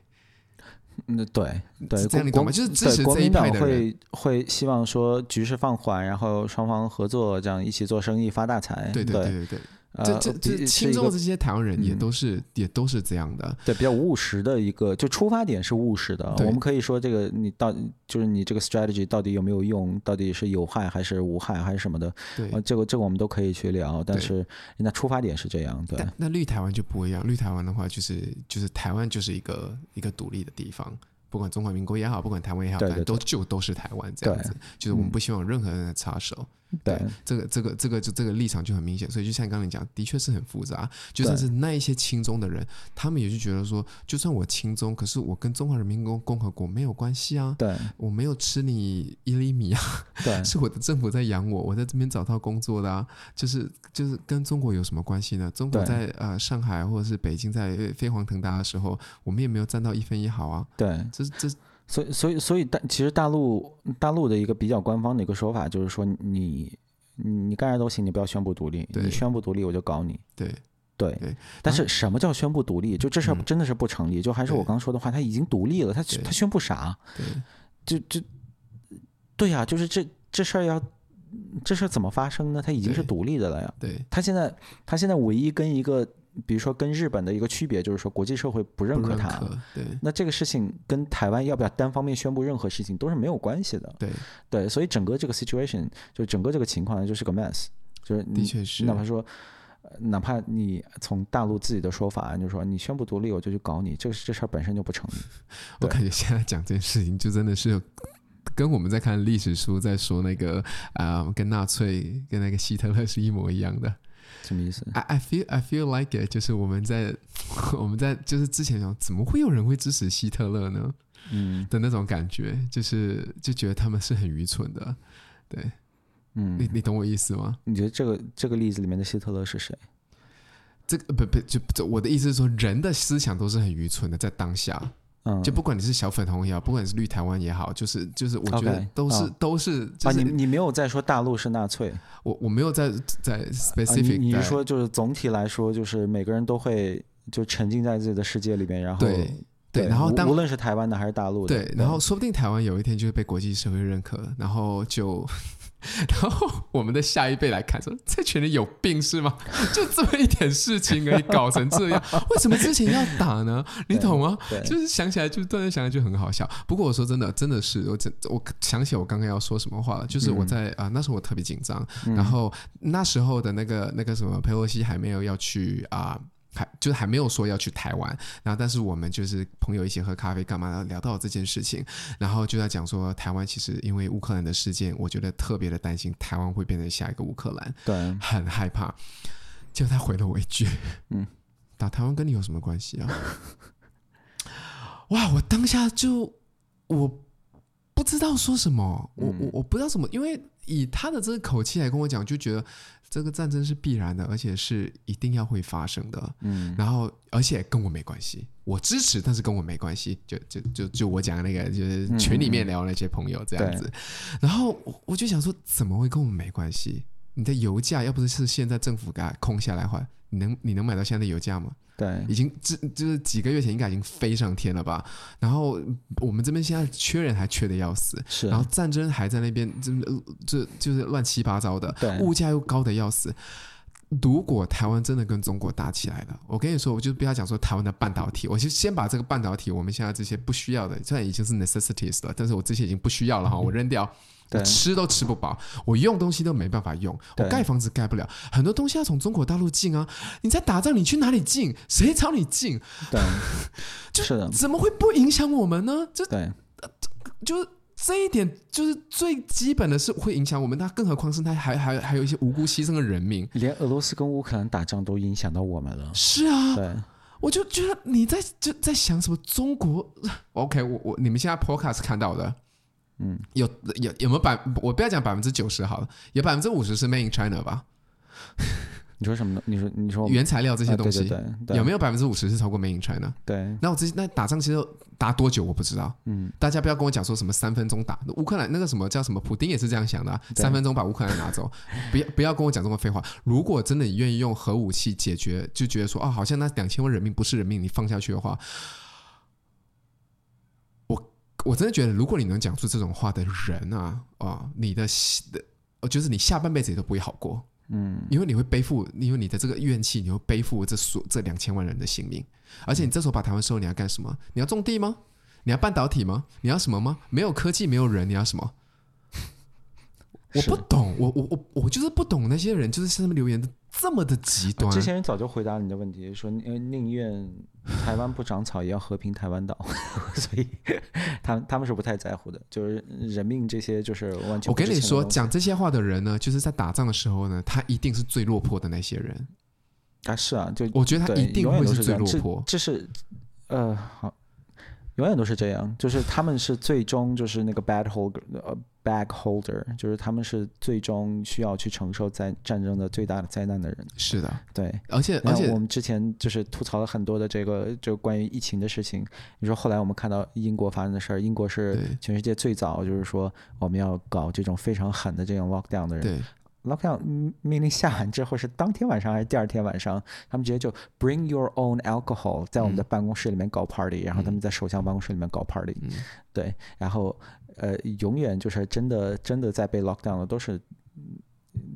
嗯，对对，这样你懂吗？就是支持这一派的人会会希望说局势放缓，然后双方合作，这样一起做生意发大财。对对对对对。这这这亲中的这些台湾人也都是、嗯、也都是这样的，对，比较务实的一个，就出发点是务实的。我们可以说这个你到就是你这个 strategy 到底有没有用，到底是有害还是无害还是什么的？对，这个这个我们都可以去聊。但是人家出发点是这样，对。那绿台湾就不一样，绿台湾的话就是就是台湾就是一个一个独立的地方。不管中华民国也好，不管台湾也好，反正都就都是台湾这样子，就是我们不希望任何人来插手。对，这个这个这个就这个立场就很明显，所以就像刚才你讲，的确是很复杂。就算是那一些亲中的人，他们也就觉得说，就算我亲中，可是我跟中华人民共共和国没有关系啊。对，我没有吃你一粒米啊。对，是我的政府在养我，我在这边找到工作的啊。就是就是跟中国有什么关系呢？中国在呃上海或者是北京在飞黄腾达的时候，我们也没有占到一分一毫啊。对，这这。所以，所以，所以大其实大陆大陆的一个比较官方的一个说法就是说你，你你干啥都行，你不要宣布独立。你宣布独立，我就搞你。对对。对但是什么叫宣布独立？就这事儿真的是不成立。嗯、就还是我刚说的话，他已经独立了，他他宣布啥？对。就就对呀、啊，就是这这事儿要这事儿怎么发生呢？他已经是独立的了呀。对。他现在他现在唯一跟一个。比如说，跟日本的一个区别就是说，国际社会不认可他。对，那这个事情跟台湾要不要单方面宣布任何事情都是没有关系的。对，对，所以整个这个 situation 就整个这个情况就是个 mess，就是的确是。哪怕说，哪怕你从大陆自己的说法，就是说你宣布独立，我就去搞你，这个这事儿本身就不成立。我感觉现在讲这件事情，就真的是跟我们在看历史书在说那个啊、呃，跟纳粹跟那个希特勒是一模一样的。什么意思？I I feel I feel like it，就是我们在 我们在就是之前讲，怎么会有人会支持希特勒呢？嗯的那种感觉，就是就觉得他们是很愚蠢的，对，嗯，你你懂我意思吗？你觉得这个这个例子里面的希特勒是谁？这个不不就我的意思是说，人的思想都是很愚蠢的，在当下。嗯，就不管你是小粉红也好，不管你是绿台湾也好，就是就是，我觉得都是都是。就是、啊，你你没有在说大陆是纳粹，我我没有在在 specific、啊。你你说就是总体来说，就是每个人都会就沉浸在自己的世界里面，然后对对，对然后当无论是台湾的还是大陆的，对，然后说不定台湾有一天就会被国际社会认可，然后就。然后我们的下一辈来看说，这群人有病是吗？就这么一点事情可以搞成这样，为什么之前要打呢？你懂吗？就是想起来就突然想起来就很好笑。不过我说真的，真的是我真我想起我刚刚要说什么话了，就是我在啊、嗯呃、那时候我特别紧张，然后那时候的那个那个什么佩洛西还没有要去啊。呃还就是还没有说要去台湾，然后但是我们就是朋友一起喝咖啡干嘛，然后聊到这件事情，然后就在讲说台湾其实因为乌克兰的事件，我觉得特别的担心台湾会变成下一个乌克兰，对，很害怕。结果他回了我一句：“嗯，打台湾跟你有什么关系啊？”哇，我当下就我不知道说什么，我我我不知道什么，因为以他的这个口气来跟我讲，就觉得。这个战争是必然的，而且是一定要会发生的。嗯，然后而且跟我没关系，我支持，但是跟我没关系。就就就就我讲的那个，就是群里面聊那些朋友这样子。然后我我就想说，怎么会跟我们没关系？你的油价要不是现在政府给它空下来的话，你能你能买到现在的油价吗？对，已经这就是几个月前应该已经飞上天了吧？然后我们这边现在缺人还缺的要死，是，然后战争还在那边，这这就是乱七八糟的，对，物价又高的要死。如果台湾真的跟中国打起来了，我跟你说，我就不要讲说台湾的半导体，我就先把这个半导体，我们现在这些不需要的，虽然已经是 necessities 了，但是我这些已经不需要了哈，我扔掉。我吃都吃不饱，我用东西都没办法用，我盖房子盖不了，很多东西要从中国大陆进啊！你在打仗，你去哪里进？谁找你进？对，就是的，怎么会不影响我们呢？这对，就是这一点，就是最基本的是会影响我们。那更何况是他还还还有一些无辜牺牲的人民，连俄罗斯跟乌克兰打仗都影响到我们了。是啊，对。我就觉得你在就在想什么中国？OK，我我你们现在 Podcast 看到的，嗯，有有有没有百？我不要讲百分之九十好了，有百分之五十是 Made in China 吧？你说什么呢？你说你说原材料这些东西，啊、对对对对，有没有百分之五十是超过 Made in China？对。那我之前那打仗其实打多久我不知道。嗯。大家不要跟我讲说什么三分钟打乌克兰那个什么叫什么？普丁也是这样想的、啊，三分钟把乌克兰拿走。不要不要跟我讲这么废话。如果真的你愿意用核武器解决，就觉得说啊、哦，好像那两千万人命不是人命，你放下去的话，我我真的觉得，如果你能讲出这种话的人啊啊、哦，你的的，就是你下半辈子也都不会好过。嗯，因为你会背负，因为你的这个怨气，你会背负这所这两千万人的性命，而且你这时候把台湾收了，你要干什么？你要种地吗？你要半导体吗？你要什么吗？没有科技，没有人，你要什么？我不懂，我我我我就是不懂那些人，就是下面留言的这么的极端。这些人早就回答你的问题，说宁愿台湾不长草，也要和平台湾岛，所以他们他们是不太在乎的，就是人命这些就是完全。我跟你说，讲这些话的人呢，就是在打仗的时候呢，他一定是最落魄的那些人。啊，是啊，就我觉得他一定会是最落魄。这是呃，好，永远都是这样，就是他们是最终就是那个 bad holder 呃。Bag holder 就是他们是最终需要去承受在战争的最大的灾难的人。是的，对，而且而且我们之前就是吐槽了很多的这个就关于疫情的事情。你说后来我们看到英国发生的事儿，英国是全世界最早就是说我们要搞这种非常狠的这种 lockdown 的人。对，lockdown 命令下完之后是当天晚上还是第二天晚上，他们直接就 bring your own alcohol 在我们的办公室里面搞 party，、嗯、然后他们在首相办公室里面搞 party、嗯。对，然后。呃，永远就是真的，真的在被 lock down 的都是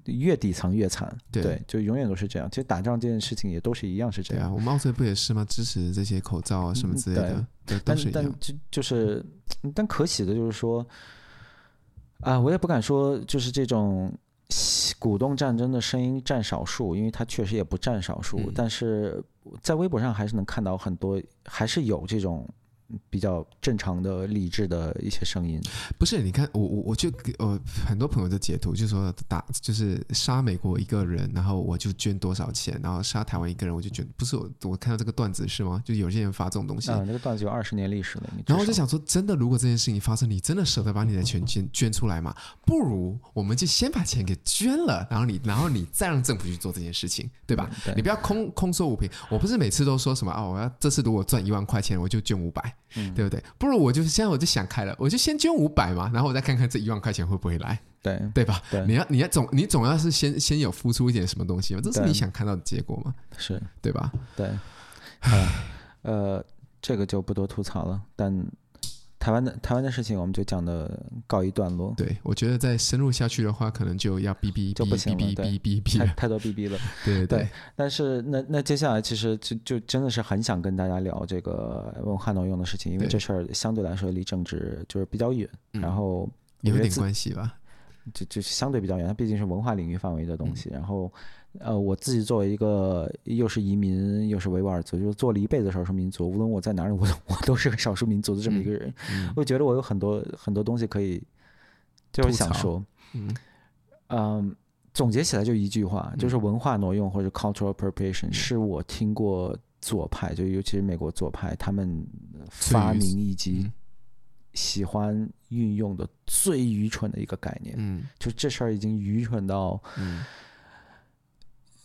越底层越惨。对，对，就永远都是这样。其实打仗这件事情也都是一样，是这样。啊，我们澳洲不也是吗？支持这些口罩啊什么之类的，嗯、对，但都是。但就就是，但可喜的就是说，啊，我也不敢说就是这种鼓动战争的声音占少数，因为它确实也不占少数。嗯、但是在微博上还是能看到很多，还是有这种。比较正常的、理智的一些声音，不是？你看，我我我就呃，很多朋友的截图就说打就是杀美国一个人，然后我就捐多少钱，然后杀台湾一个人我就捐，不是我我看到这个段子是吗？就有些人发这种东西，啊，那个段子有二十年历史了。然后我就想说，真的，如果这件事情发生，你真的舍得把你的钱捐捐出来吗？不如我们就先把钱给捐了，然后你然后你再让政府去做这件事情，对吧？对，你不要空空说无凭。我不是每次都说什么啊，我要这次如果赚一万块钱，我就捐五百。嗯，对不对？不如我就是现在我就想开了，我就先捐五百嘛，然后我再看看这一万块钱会不会来，对对吧？对，你要你要总你总要是先先有付出一点什么东西嘛，这是你想看到的结果嘛？是对吧？对，呃，这个就不多吐槽了，但。台湾的台湾的事情，我们就讲的告一段落。对，我觉得再深入下去的话，可能就要哔哔就不行了，哔哔哔哔太太多哔哔了。对 对，对，对。但是那那接下来其实就就真的是很想跟大家聊这个文化挪用的事情，因为这事儿相对来说离政治就是比较远，然后有点关系吧，就就相对比较远，它毕竟是文化领域范围的东西，嗯、然后。呃，我自己作为一个又是移民又是维吾尔族，就是做了一辈子少数民族，无论我在哪里，我我都是个少数民族的这么一个人。嗯嗯、我觉得我有很多很多东西可以，就是想说，嗯，嗯，总结起来就一句话，就是文化挪用或者 cultural appropriation，、嗯、是我听过左派，就尤其是美国左派他们发明以及喜欢运用的最愚蠢的一个概念。嗯，就这事儿已经愚蠢到，嗯。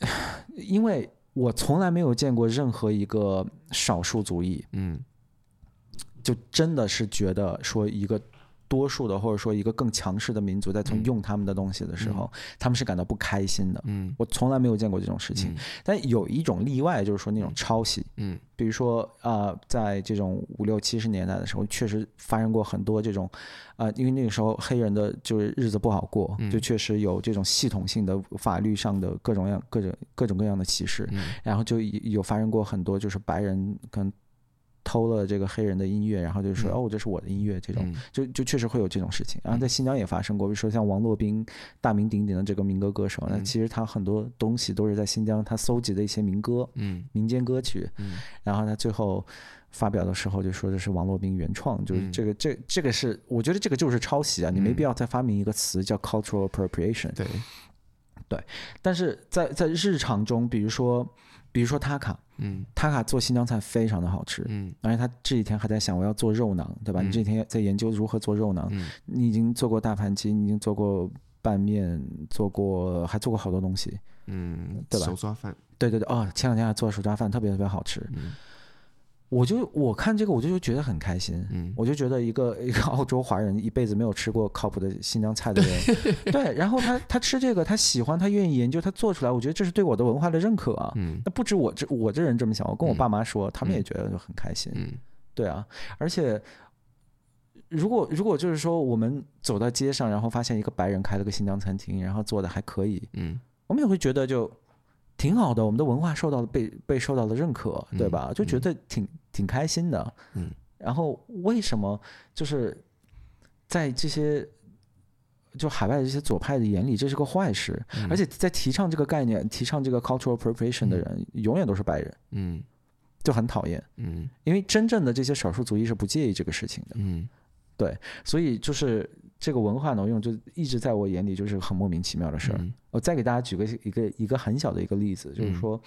因为我从来没有见过任何一个少数族裔，嗯，就真的是觉得说一个。多数的，或者说一个更强势的民族，在从用他们的东西的时候，嗯、他们是感到不开心的。嗯，我从来没有见过这种事情。嗯、但有一种例外，就是说那种抄袭。嗯，比如说啊、呃，在这种五六七十年代的时候，确实发生过很多这种啊、呃，因为那个时候黑人的就是日子不好过，嗯、就确实有这种系统性的法律上的各种各样、各种各种各样的歧视。嗯、然后就有发生过很多就是白人跟。偷了这个黑人的音乐，然后就说、嗯、哦，这是我的音乐，这种、嗯、就就确实会有这种事情。然后在新疆也发生过，比如说像王洛宾，大名鼎鼎的这个民歌歌手，那、嗯、其实他很多东西都是在新疆他搜集的一些民歌，嗯，民间歌曲，嗯，然后他最后发表的时候就说这是王洛宾原创，就是这个这这个是我觉得这个就是抄袭啊，你没必要再发明一个词叫 cultural appropriation，对。对，但是在在日常中，比如说，比如说塔卡，嗯，塔卡做新疆菜非常的好吃，嗯，而且他这几天还在想我要做肉囊，对吧？嗯、你这几天在研究如何做肉囊，嗯，你已经做过大盘鸡，你已经做过拌面，做过还做过好多东西，嗯，对吧？手抓饭，对对对，哦，前两天还做了手抓饭，特别特别好吃，嗯。我就我看这个，我就觉得很开心。嗯，我就觉得一个一个澳洲华人一辈子没有吃过靠谱的新疆菜的人，对，然后他他吃这个，他喜欢，他愿意研究，他做出来，我觉得这是对我的文化的认可啊。嗯，那不止我这我这人这么想，我跟我爸妈说，他们也觉得就很开心。嗯，对啊，而且如果如果就是说我们走到街上，然后发现一个白人开了个新疆餐厅，然后做的还可以，嗯，我们也会觉得就。挺好的，我们的文化受到了被被受到了认可，对吧？嗯、就觉得挺、嗯、挺开心的。嗯，然后为什么就是在这些就海外的这些左派的眼里，这是个坏事？嗯、而且在提倡这个概念、提倡这个 cultural appropriation 的人，嗯、永远都是白人。嗯，就很讨厌。嗯，因为真正的这些少数族裔是不介意这个事情的。嗯，对，所以就是。这个文化挪用就一直在我眼里就是很莫名其妙的事儿。嗯、我再给大家举个一个一个很小的一个例子，就是说，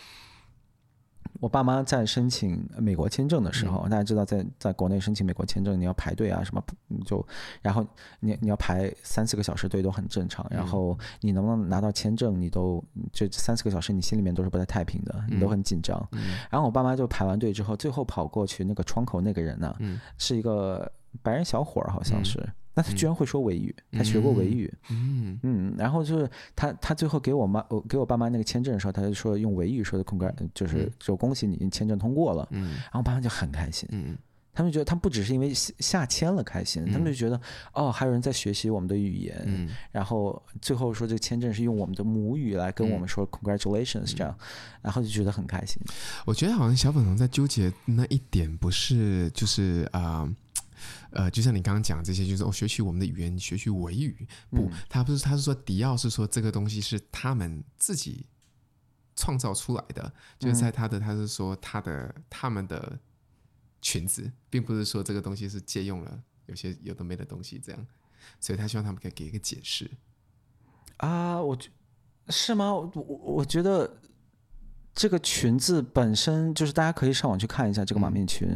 我爸妈在申请美国签证的时候，嗯、大家知道在在国内申请美国签证你要排队啊什么，就然后你你要排三四个小时队都很正常，然后你能不能拿到签证，你都这三四个小时你心里面都是不太太平的，你都很紧张。然后我爸妈就排完队之后，最后跑过去那个窗口那个人呢，嗯、是一个白人小伙儿，好像是。嗯那他居然会说维语，嗯、他学过维语，嗯。嗯，然后就是他他最后给我妈我给我爸妈那个签证的时候，他就说用维语说的 congrat，就是就恭喜你签证通过了，嗯，然后我爸妈就很开心，嗯，他们觉得他们不只是因为下签了开心，嗯、他们就觉得哦还有人在学习我们的语言，嗯，然后最后说这个签证是用我们的母语来跟我们说 congratulations 这样，然后就觉得很开心。我觉得好像小粉红在纠结那一点不是就是啊。呃呃，就像你刚刚讲这些，就是哦，学习我们的语言，学习维语。不，他不是，他是说迪奥是说这个东西是他们自己创造出来的，就是在他的，他是说他的他们的裙子，并不是说这个东西是借用了有些有的没的东西这样，所以他希望他们可以给一个解释。啊，我觉是吗？我我觉得。这个裙子本身就是大家可以上网去看一下这个马面裙，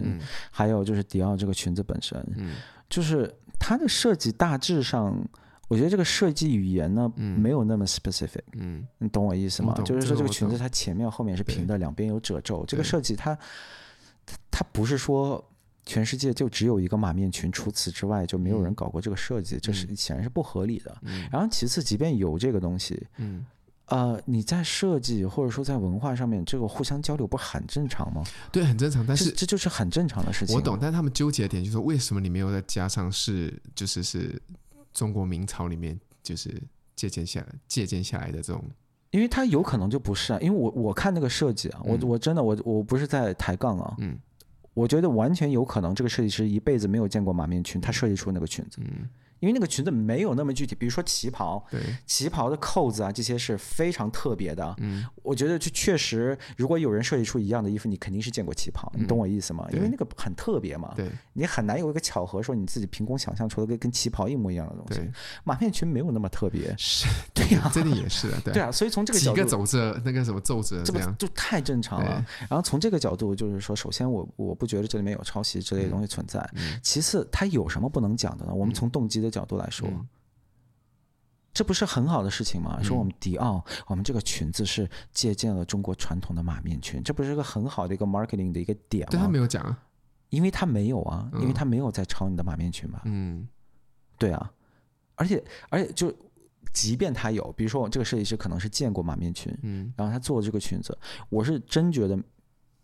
还有就是迪奥这个裙子本身，嗯、就是它的设计大致上，我觉得这个设计语言呢、嗯、没有那么 specific，嗯，你懂我意思吗？就是说这个裙子它前面后面是平的，两边有褶皱，这个设计它它不是说全世界就只有一个马面裙，除此之外就没有人搞过这个设计，这是显然是不合理的。嗯、然后其次，即便有这个东西，嗯。呃，你在设计或者说在文化上面，这个互相交流不是很正常吗？对，很正常。但是这，这就是很正常的事情。我懂，但他们纠结的点就是为什么你没有再加上是就是是中国明朝里面就是借鉴下来借鉴下来的这种？因为它有可能就不是啊。因为我我看那个设计啊，我我真的我我不是在抬杠啊。嗯。我觉得完全有可能这个设计师一辈子没有见过马面裙，他设计出那个裙子。嗯。因为那个裙子没有那么具体，比如说旗袍，对旗袍的扣子啊，这些是非常特别的。嗯，我觉得就确实，如果有人设计出一样的衣服，你肯定是见过旗袍，嗯、你懂我意思吗？因为那个很特别嘛。对，你很难有一个巧合说你自己凭空想象出了个跟旗袍一模一样的东西。马面裙没有那么特别。是，对呀、啊，真的也是啊。对，对啊，所以从这个角度，几个走着，那个什么皱褶，这不就太正常了。然后从这个角度，就是说，首先我我不觉得这里面有抄袭之类的东西存在。嗯、其次，它有什么不能讲的呢？我们从动机的角度来说。嗯这不是很好的事情吗？说我们迪奥，我们这个裙子是借鉴了中国传统的马面裙，这不是一个很好的一个 marketing 的一个点吗？对，他没有讲啊，因为他没有啊，因为他没有在抄你的马面裙嘛。嗯，对啊，而且而且就即便他有，比如说我这个设计师可能是见过马面裙，嗯，然后他做这个裙子，我是真觉得。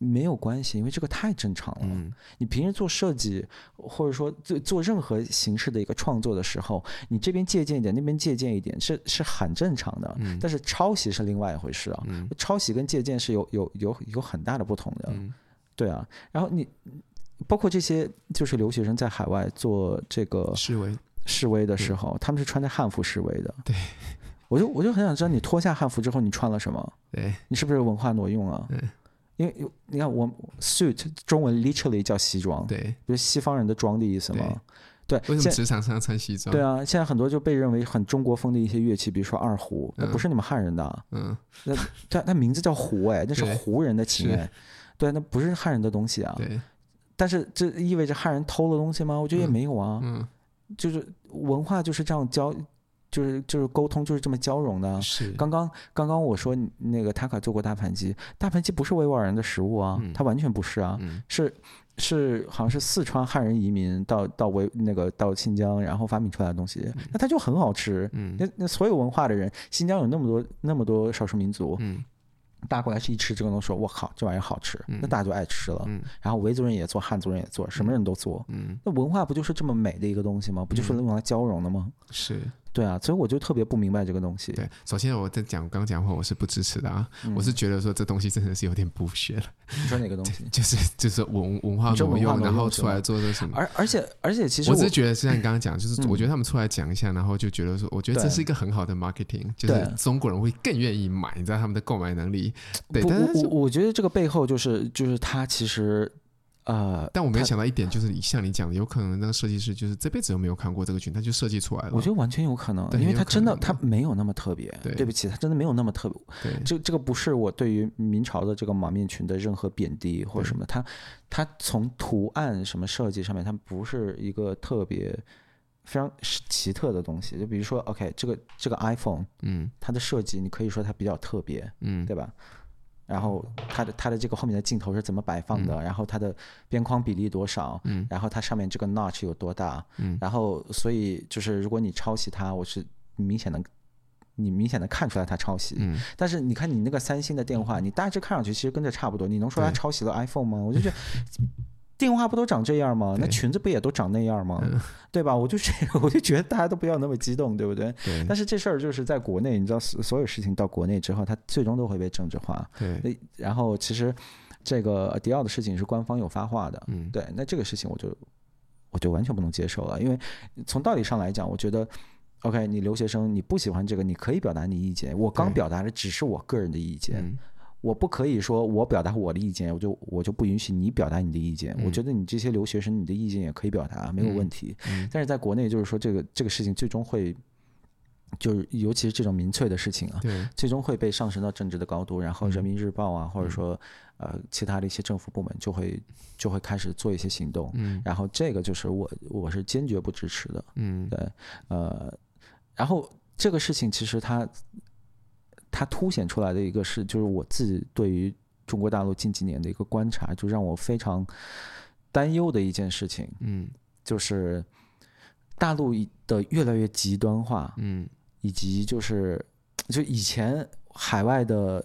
没有关系，因为这个太正常了。嗯、你平时做设计，或者说做做任何形式的一个创作的时候，你这边借鉴一点，那边借鉴一点，是是很正常的。嗯、但是抄袭是另外一回事啊。嗯、抄袭跟借鉴是有有有有很大的不同的。嗯、对啊。然后你包括这些就是留学生在海外做这个示威示威的时候，他们是穿着汉服示威的。对，我就我就很想知道，你脱下汉服之后，你穿了什么？对，你是不是文化挪用啊？对，因为你看我 suit 中文 literally 叫西装，对，不是西方人的装的意思嘛？对，为什么职场上要穿西装？对啊，现在很多就被认为很中国风的一些乐器，比如说二胡，那不是你们汉人的，嗯，那 它它名字叫胡哎，那是胡人的琴哎，对，那不是汉人的东西啊。对，但是这意味着汉人偷了东西吗？我觉得也没有啊，嗯，就是文化就是这样交，就是就是沟通就是这么交融的。是，刚刚刚刚我说那个塔卡做过大盘鸡，大盘鸡不是维吾尔人的食物啊，它完全不是啊，是。是，好像是四川汉人移民到到维那个到新疆，然后发明出来的东西，那它就很好吃。嗯，那那所有文化的人，新疆有那么多那么多少数民族，嗯，大家过来是一吃这个东西，说我靠，这玩意儿好吃，嗯、那大家就爱吃了。嗯，然后维族人也做，汉族人也做，什么人都做。嗯，那文化不就是这么美的一个东西吗？不就是用来交融的吗？是。对啊，所以我就特别不明白这个东西。对，首先我在讲刚讲话，我是不支持的啊。嗯、我是觉得说这东西真的是有点不学了。你说哪个东西？就是就是文文化挪用，然后出来做这什么？而而且而且，其实我，我是觉得，像你刚刚讲，就是我觉得他们出来讲一下，然后就觉得说，我觉得这是一个很好的 marketing，就是中国人会更愿意买，你知道他们的购买能力。对，但是我我觉得这个背后就是就是他其实。呃，但我没有想到一点，就是像你讲的，有可能那个设计师就是这辈子都没有看过这个裙，他就设计出来了。我觉得完全有可能，因为他真的他没有那么特别。对，对不起，他真的没有那么特别。对，这这个不是我对于明朝的这个马面裙的任何贬低或者什么，他他从图案什么设计上面，它不是一个特别非常奇特的东西。就比如说，OK，这个这个 iPhone，嗯，它的设计你可以说它比较特别，嗯，对吧？然后它的它的这个后面的镜头是怎么摆放的？嗯、然后它的边框比例多少？嗯，然后它上面这个 notch 有多大？嗯，然后所以就是如果你抄袭它，我是明显能，你明显的看出来它抄袭。嗯，但是你看你那个三星的电话，你大致看上去其实跟这差不多，你能说它抄袭了 iPhone 吗？我就觉得。电话不都长这样吗？那裙子不也都长那样吗？对，吧？我就觉得，我就觉得大家都不要那么激动，对不对？对。但是这事儿就是在国内，你知道，所有事情到国内之后，它最终都会被政治化。对。然后其实这个迪奥的事情是官方有发话的。嗯。对。那这个事情我就我就完全不能接受了，因为从道理上来讲，我觉得，OK，你留学生你不喜欢这个，你可以表达你意见。我刚表达的只是我个人的意见。我不可以说，我表达我的意见，我就我就不允许你表达你的意见。嗯、我觉得你这些留学生，你的意见也可以表达，没有问题。但是在国内，就是说这个这个事情最终会，就是尤其是这种民粹的事情啊，最终会被上升到政治的高度，然后人民日报啊，嗯、或者说呃其他的一些政府部门就会就会开始做一些行动。嗯、然后这个就是我我是坚决不支持的。嗯，对，呃，然后这个事情其实它。它凸显出来的一个是，就是我自己对于中国大陆近几年的一个观察，就让我非常担忧的一件事情，嗯，就是大陆的越来越极端化，嗯，以及就是就以前海外的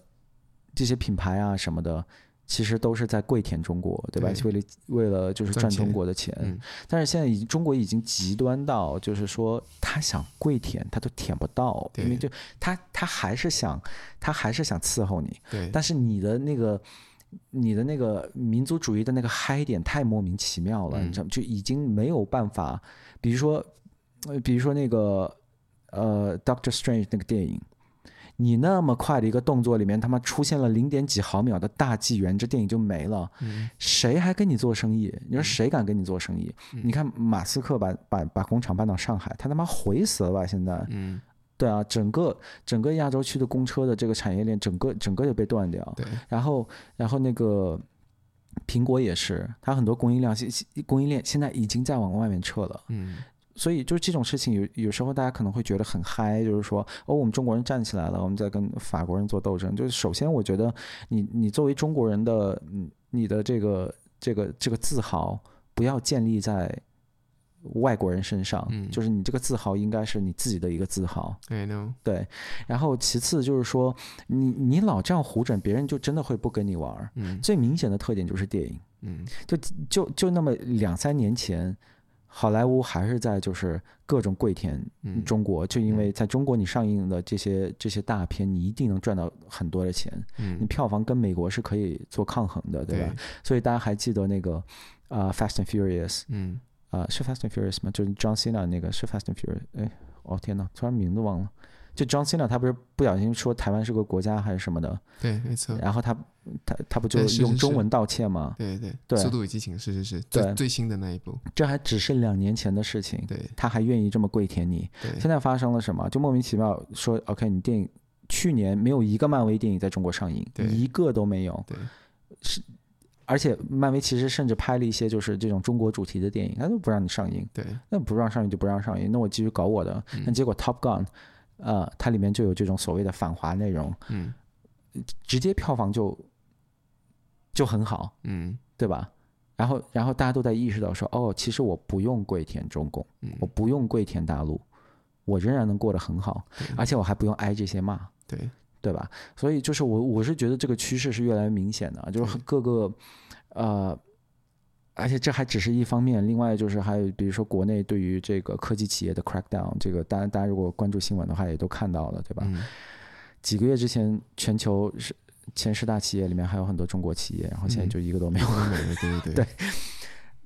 这些品牌啊什么的。其实都是在跪舔中国，对吧？对为了为了就是赚中国的钱，钱嗯、但是现在已经中国已经极端到，就是说他想跪舔他都舔不到，因为就他他还是想他还是想伺候你，但是你的那个你的那个民族主义的那个嗨点太莫名其妙了，嗯、你知道吗？就已经没有办法，比如说，比如说那个呃，Doctor Strange 那个电影。你那么快的一个动作里面，他妈出现了零点几毫秒的大纪元，这电影就没了。嗯、谁还跟你做生意？你说谁敢跟你做生意？嗯、你看马斯克把把把工厂搬到上海，他他妈毁死了吧？现在，嗯、对啊，整个整个亚洲区的公车的这个产业链，整个整个就被断掉。对然后然后那个苹果也是，它很多供应量现供应链现在已经在往外面撤了。嗯所以，就这种事情有有时候大家可能会觉得很嗨，就是说，哦，我们中国人站起来了，我们在跟法国人做斗争。就是首先，我觉得你你作为中国人的，你的这个这个这个自豪不要建立在外国人身上，嗯，就是你这个自豪应该是你自己的一个自豪。I know。对，然后其次就是说，你你老这样胡整，别人就真的会不跟你玩儿。嗯，最明显的特点就是电影。嗯，就就就那么两三年前。好莱坞还是在就是各种跪舔中国，就因为在中国你上映的这些这些大片，你一定能赚到很多的钱，你票房跟美国是可以做抗衡的，对吧？所以大家还记得那个啊，《Fast and Furious》，嗯，啊，是《Fast and Furious》吗？就是 John Cena 那个是《Fast and Furious》？哎，哦天呐，突然名字忘了。就 John Cena 他不是不小心说台湾是个国家还是什么的？对，没错。然后他他他不就用中文道歉吗？对对对，速度与激情是是是，对最新的那一部。这还只是两年前的事情，对，他还愿意这么跪舔你。对，现在发生了什么？就莫名其妙说 OK，你电影去年没有一个漫威电影在中国上映，一个都没有。对，是，而且漫威其实甚至拍了一些就是这种中国主题的电影，他都不让你上映。对，那不让上映就不让上映，那我继续搞我的。那结果 Top Gun。呃，它里面就有这种所谓的反华内容，嗯，直接票房就就很好，嗯，对吧？然后，然后大家都在意识到说，哦，其实我不用跪舔中共，嗯，我不用跪舔大陆，我仍然能过得很好，而且我还不用挨这些骂，对，对吧？所以就是我我是觉得这个趋势是越来越明显的，就是各个呃。而且这还只是一方面，另外就是还有，比如说国内对于这个科技企业的 crackdown，这个大家大家如果关注新闻的话，也都看到了，对吧？嗯、几个月之前，全球是前十大企业里面还有很多中国企业，然后现在就一个都没有对对对，对，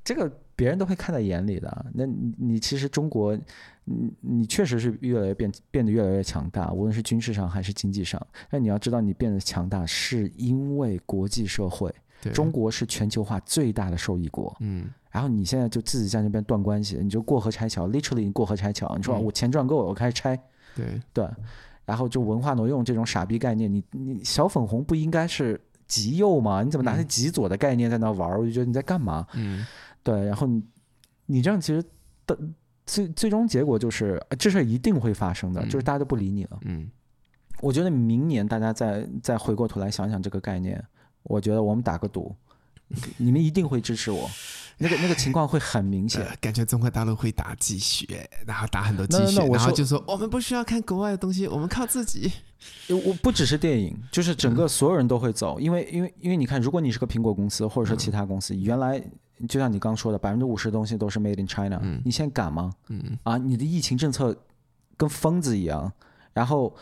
这个别人都会看在眼里的。那你其实中国，你你确实是越来越变变得越来越强大，无论是军事上还是经济上。但你要知道，你变得强大是因为国际社会。中国是全球化最大的受益国，嗯，然后你现在就自己在那边断关系，你就过河拆桥，literally 你过河拆桥，你说我钱赚够了，我开始拆，对。对，然后就文化挪用这种傻逼概念，你你小粉红不应该是极右吗？你怎么拿着极左的概念在那玩？我就觉得你在干嘛？嗯，对，然后你你这样其实的最最终结果就是这事一定会发生的，就是大家都不理你了，嗯，我觉得明年大家再再回过头来想想这个概念。我觉得我们打个赌，你们一定会支持我。那个那个情况会很明显，呃、感觉中国大陆会打鸡血，然后打很多鸡血，然后就说我们不需要看国外的东西，我们靠自己。我不只是电影，就是整个所有人都会走，因为因为因为你看，如果你是个苹果公司或者说其他公司，原来就像你刚说的，百分之五十的东西都是 made in China，你现在敢吗？啊，你的疫情政策跟疯子一样，然后。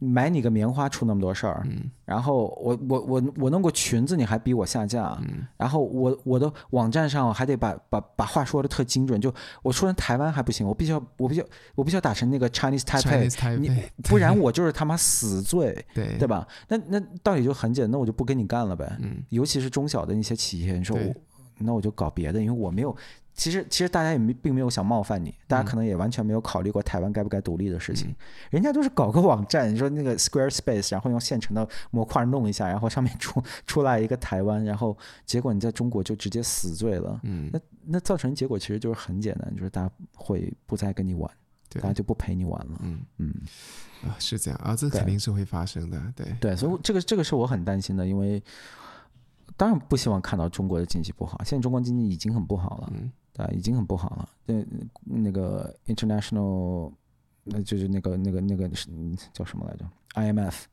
买你个棉花出那么多事儿，嗯，然后我我我我弄个裙子你还逼我下架，嗯，然后我我的网站上还得把把把话说的特精准，就我说成台湾还不行，我必须要我必须我必须要打成那个 Chinese Taipei，, Chinese Taipei 你不然我就是他妈死罪，对。对吧？那那道理就很简单，那我就不跟你干了呗，嗯，尤其是中小的那些企业，你说我那我就搞别的，因为我没有。其实，其实大家也没并没有想冒犯你，大家可能也完全没有考虑过台湾该不该独立的事情。嗯、人家都是搞个网站，你说那个 Squarespace，然后用现成的模块弄一下，然后上面出出来一个台湾，然后结果你在中国就直接死罪了。嗯，那那造成结果其实就是很简单，就是大家会不再跟你玩，大家就不陪你玩了。嗯嗯，啊，是这样啊，这肯定是会发生的。对对，对，所以这个这个是我很担心的，因为当然不希望看到中国的经济不好，现在中国经济已经很不好了。嗯。啊，已经很不好了。那，那个 international，那就是那个那个那个是叫什么来着？IMF。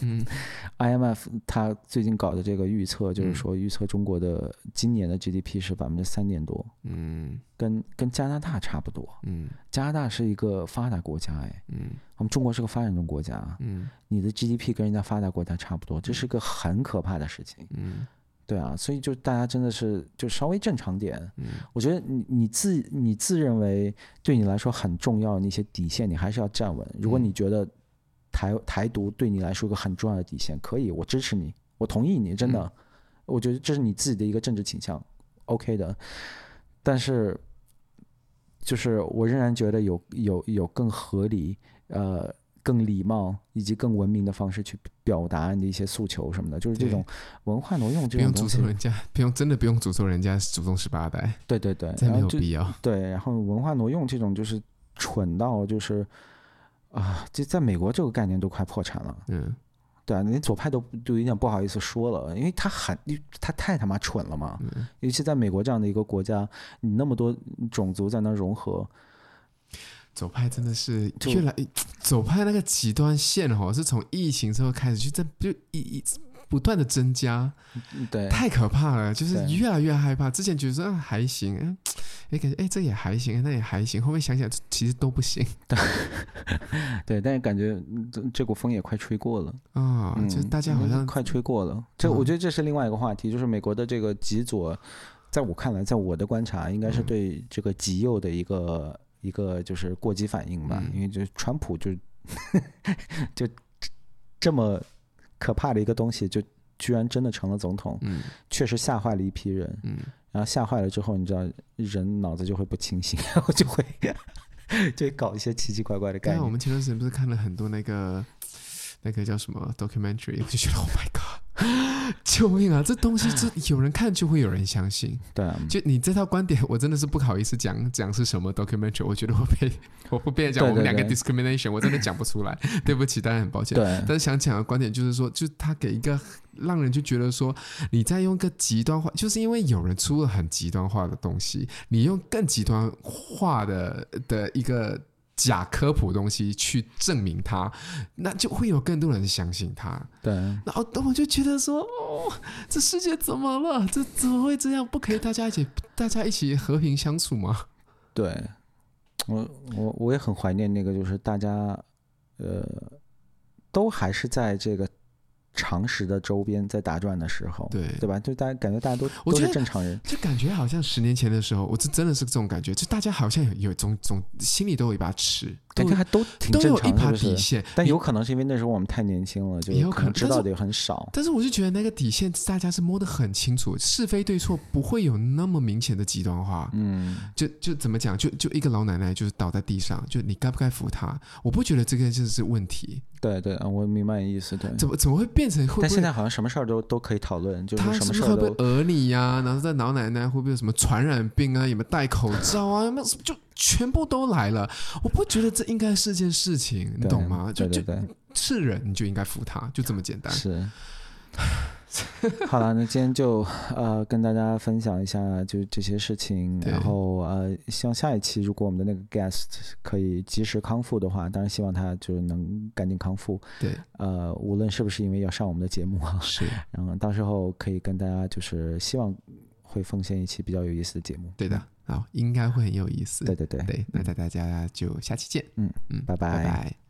嗯，IMF 它最近搞的这个预测，就是说预测中国的今年的 GDP 是百分之三点多。嗯，跟跟加拿大差不多。嗯，加拿大是一个发达国家，哎。嗯，我们中国是个发展中国家。嗯，你的 GDP 跟人家发达国家差不多，这是个很可怕的事情。嗯。对啊，所以就大家真的是就稍微正常点。嗯，我觉得你你自你自认为对你来说很重要的那些底线，你还是要站稳。如果你觉得台台独对你来说一个很重要的底线，可以，我支持你，我同意你，真的，我觉得这是你自己的一个政治倾向，OK 的。但是，就是我仍然觉得有有有更合理，呃。更礼貌以及更文明的方式去表达你的一些诉求什么的，就是这种文化挪用这种东西。不用诅咒人家，不用真的不用诅咒人家祖宗十八代。对对对，这没有必要。对，然后文化挪用这种就是蠢到就是啊，就在美国这个概念都快破产了。嗯，对啊，连左派都都有点不好意思说了，因为他很他太他妈蠢了嘛。嗯。尤其在美国这样的一个国家，你那么多种族在那融合。左派真的是越来，左派那个极端线哦，是从疫情之后开始就在就一一不断的增加，对，太可怕了，就是越来越害怕。之前觉得还行，哎，哎，感觉哎这也还行，那也还行。后面想想，其实都不行。对，对，但是感觉这这股风也快吹过了啊，就大家好像快吹过了。这我觉得这是另外一个话题，就是美国的这个极左，在我看来，在我的观察，应该是对这个极右的一个一个就是过激反应吧。因为就川普就 就这么。可怕的一个东西，就居然真的成了总统，嗯，确实吓坏了一批人，嗯，然后吓坏了之后，你知道人脑子就会不清醒，然后就会 就搞一些奇奇怪怪的概念。我们前段时间不是看了很多那个那个叫什么 documentary，我就觉得 Oh my God。救命啊！这东西这有人看就会有人相信。对啊，就你这套观点，我真的是不好意思讲讲是什么 documentary。我觉得我被 我不便讲我们两个 discrimination，我真的讲不出来，对不起，当然很抱歉。对，但是想讲的观点就是说，就他给一个让人就觉得说，你在用个极端化，就是因为有人出了很极端化的东西，你用更极端化的的一个。假科普东西去证明它，那就会有更多人相信它。对，然后我就觉得说，哦，这世界怎么了？这怎么会这样？不可以大家一起，大家一起和平相处吗？对，我我我也很怀念那个，就是大家，呃，都还是在这个。常识的周边在打转的时候，对对吧？就大家感觉大家都都是正常人，就感觉好像十年前的时候，我这真的是这种感觉，就大家好像有有种种心里都有一把尺，感觉还都挺正常，都有一把底线。但有可能是因为那时候我们太年轻了，就有可能知道的也很少。但是我就觉得那个底线大家是摸得很清楚，是非对错不会有那么明显的极端化。嗯，就就怎么讲？就就一个老奶奶就是倒在地上，就你该不该扶她？我不觉得这个就是问题。对对啊，我明白你意思。对，怎么怎么会变成会会？但现在好像什么事儿都都可以讨论，就是什么事儿会不会讹你呀、啊？然后在老奶奶会不会有什么传染病啊？有没有戴口罩啊？有没有就全部都来了？我不觉得这应该是件事情，你懂吗？就是人你就应该服他，就这么简单。是。好了，那今天就呃跟大家分享一下就这些事情，然后呃希望下一期如果我们的那个 guest 可以及时康复的话，当然希望他就是能赶紧康复。对，呃无论是不是因为要上我们的节目啊，是，然后到时候可以跟大家就是希望会奉献一期比较有意思的节目。对的，好，应该会很有意思。对对对对，那大家就下期见。嗯嗯，拜拜。拜拜。